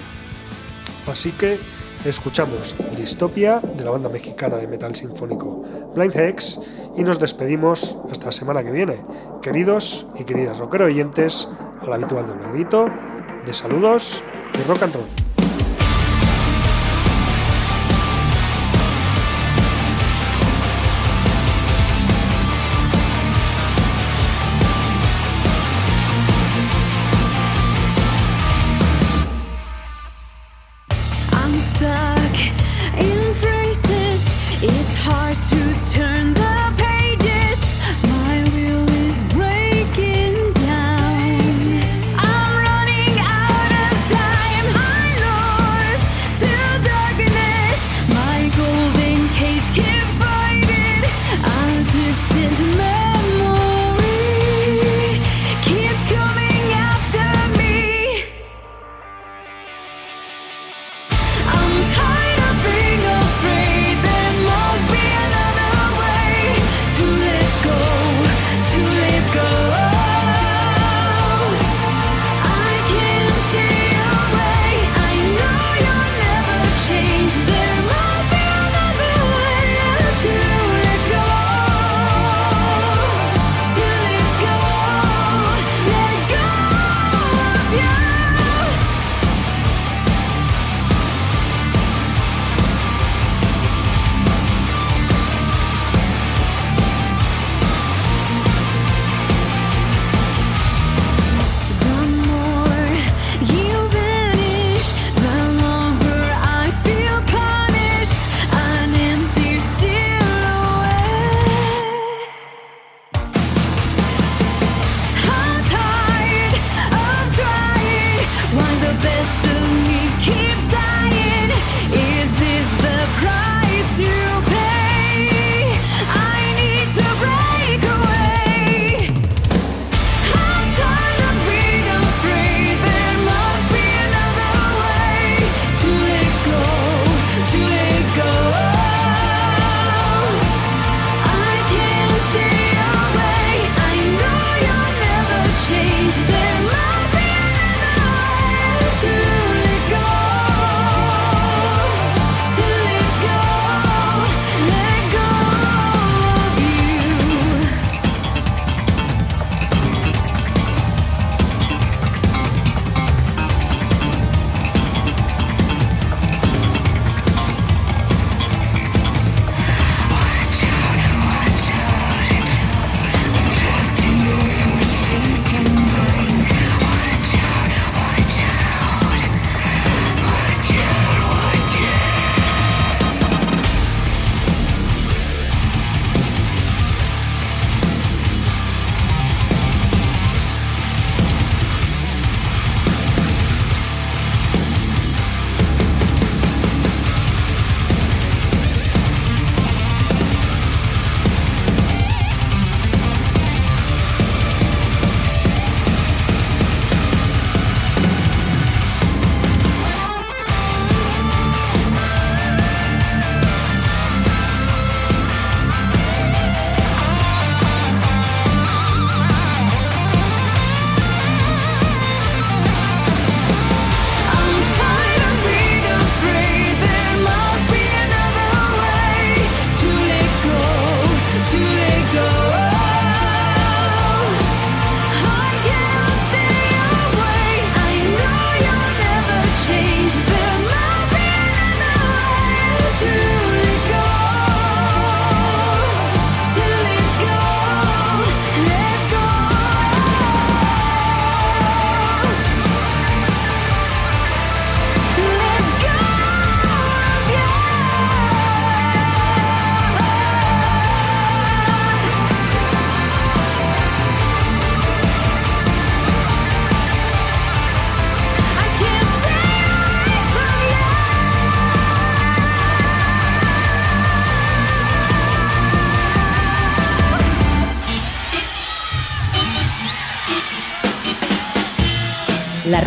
Así que escuchamos Distopia de la banda mexicana de metal sinfónico Blind Hex y nos despedimos hasta la semana que viene. Queridos y queridas rockero oyentes, al habitual doble grito de saludos y rock and roll.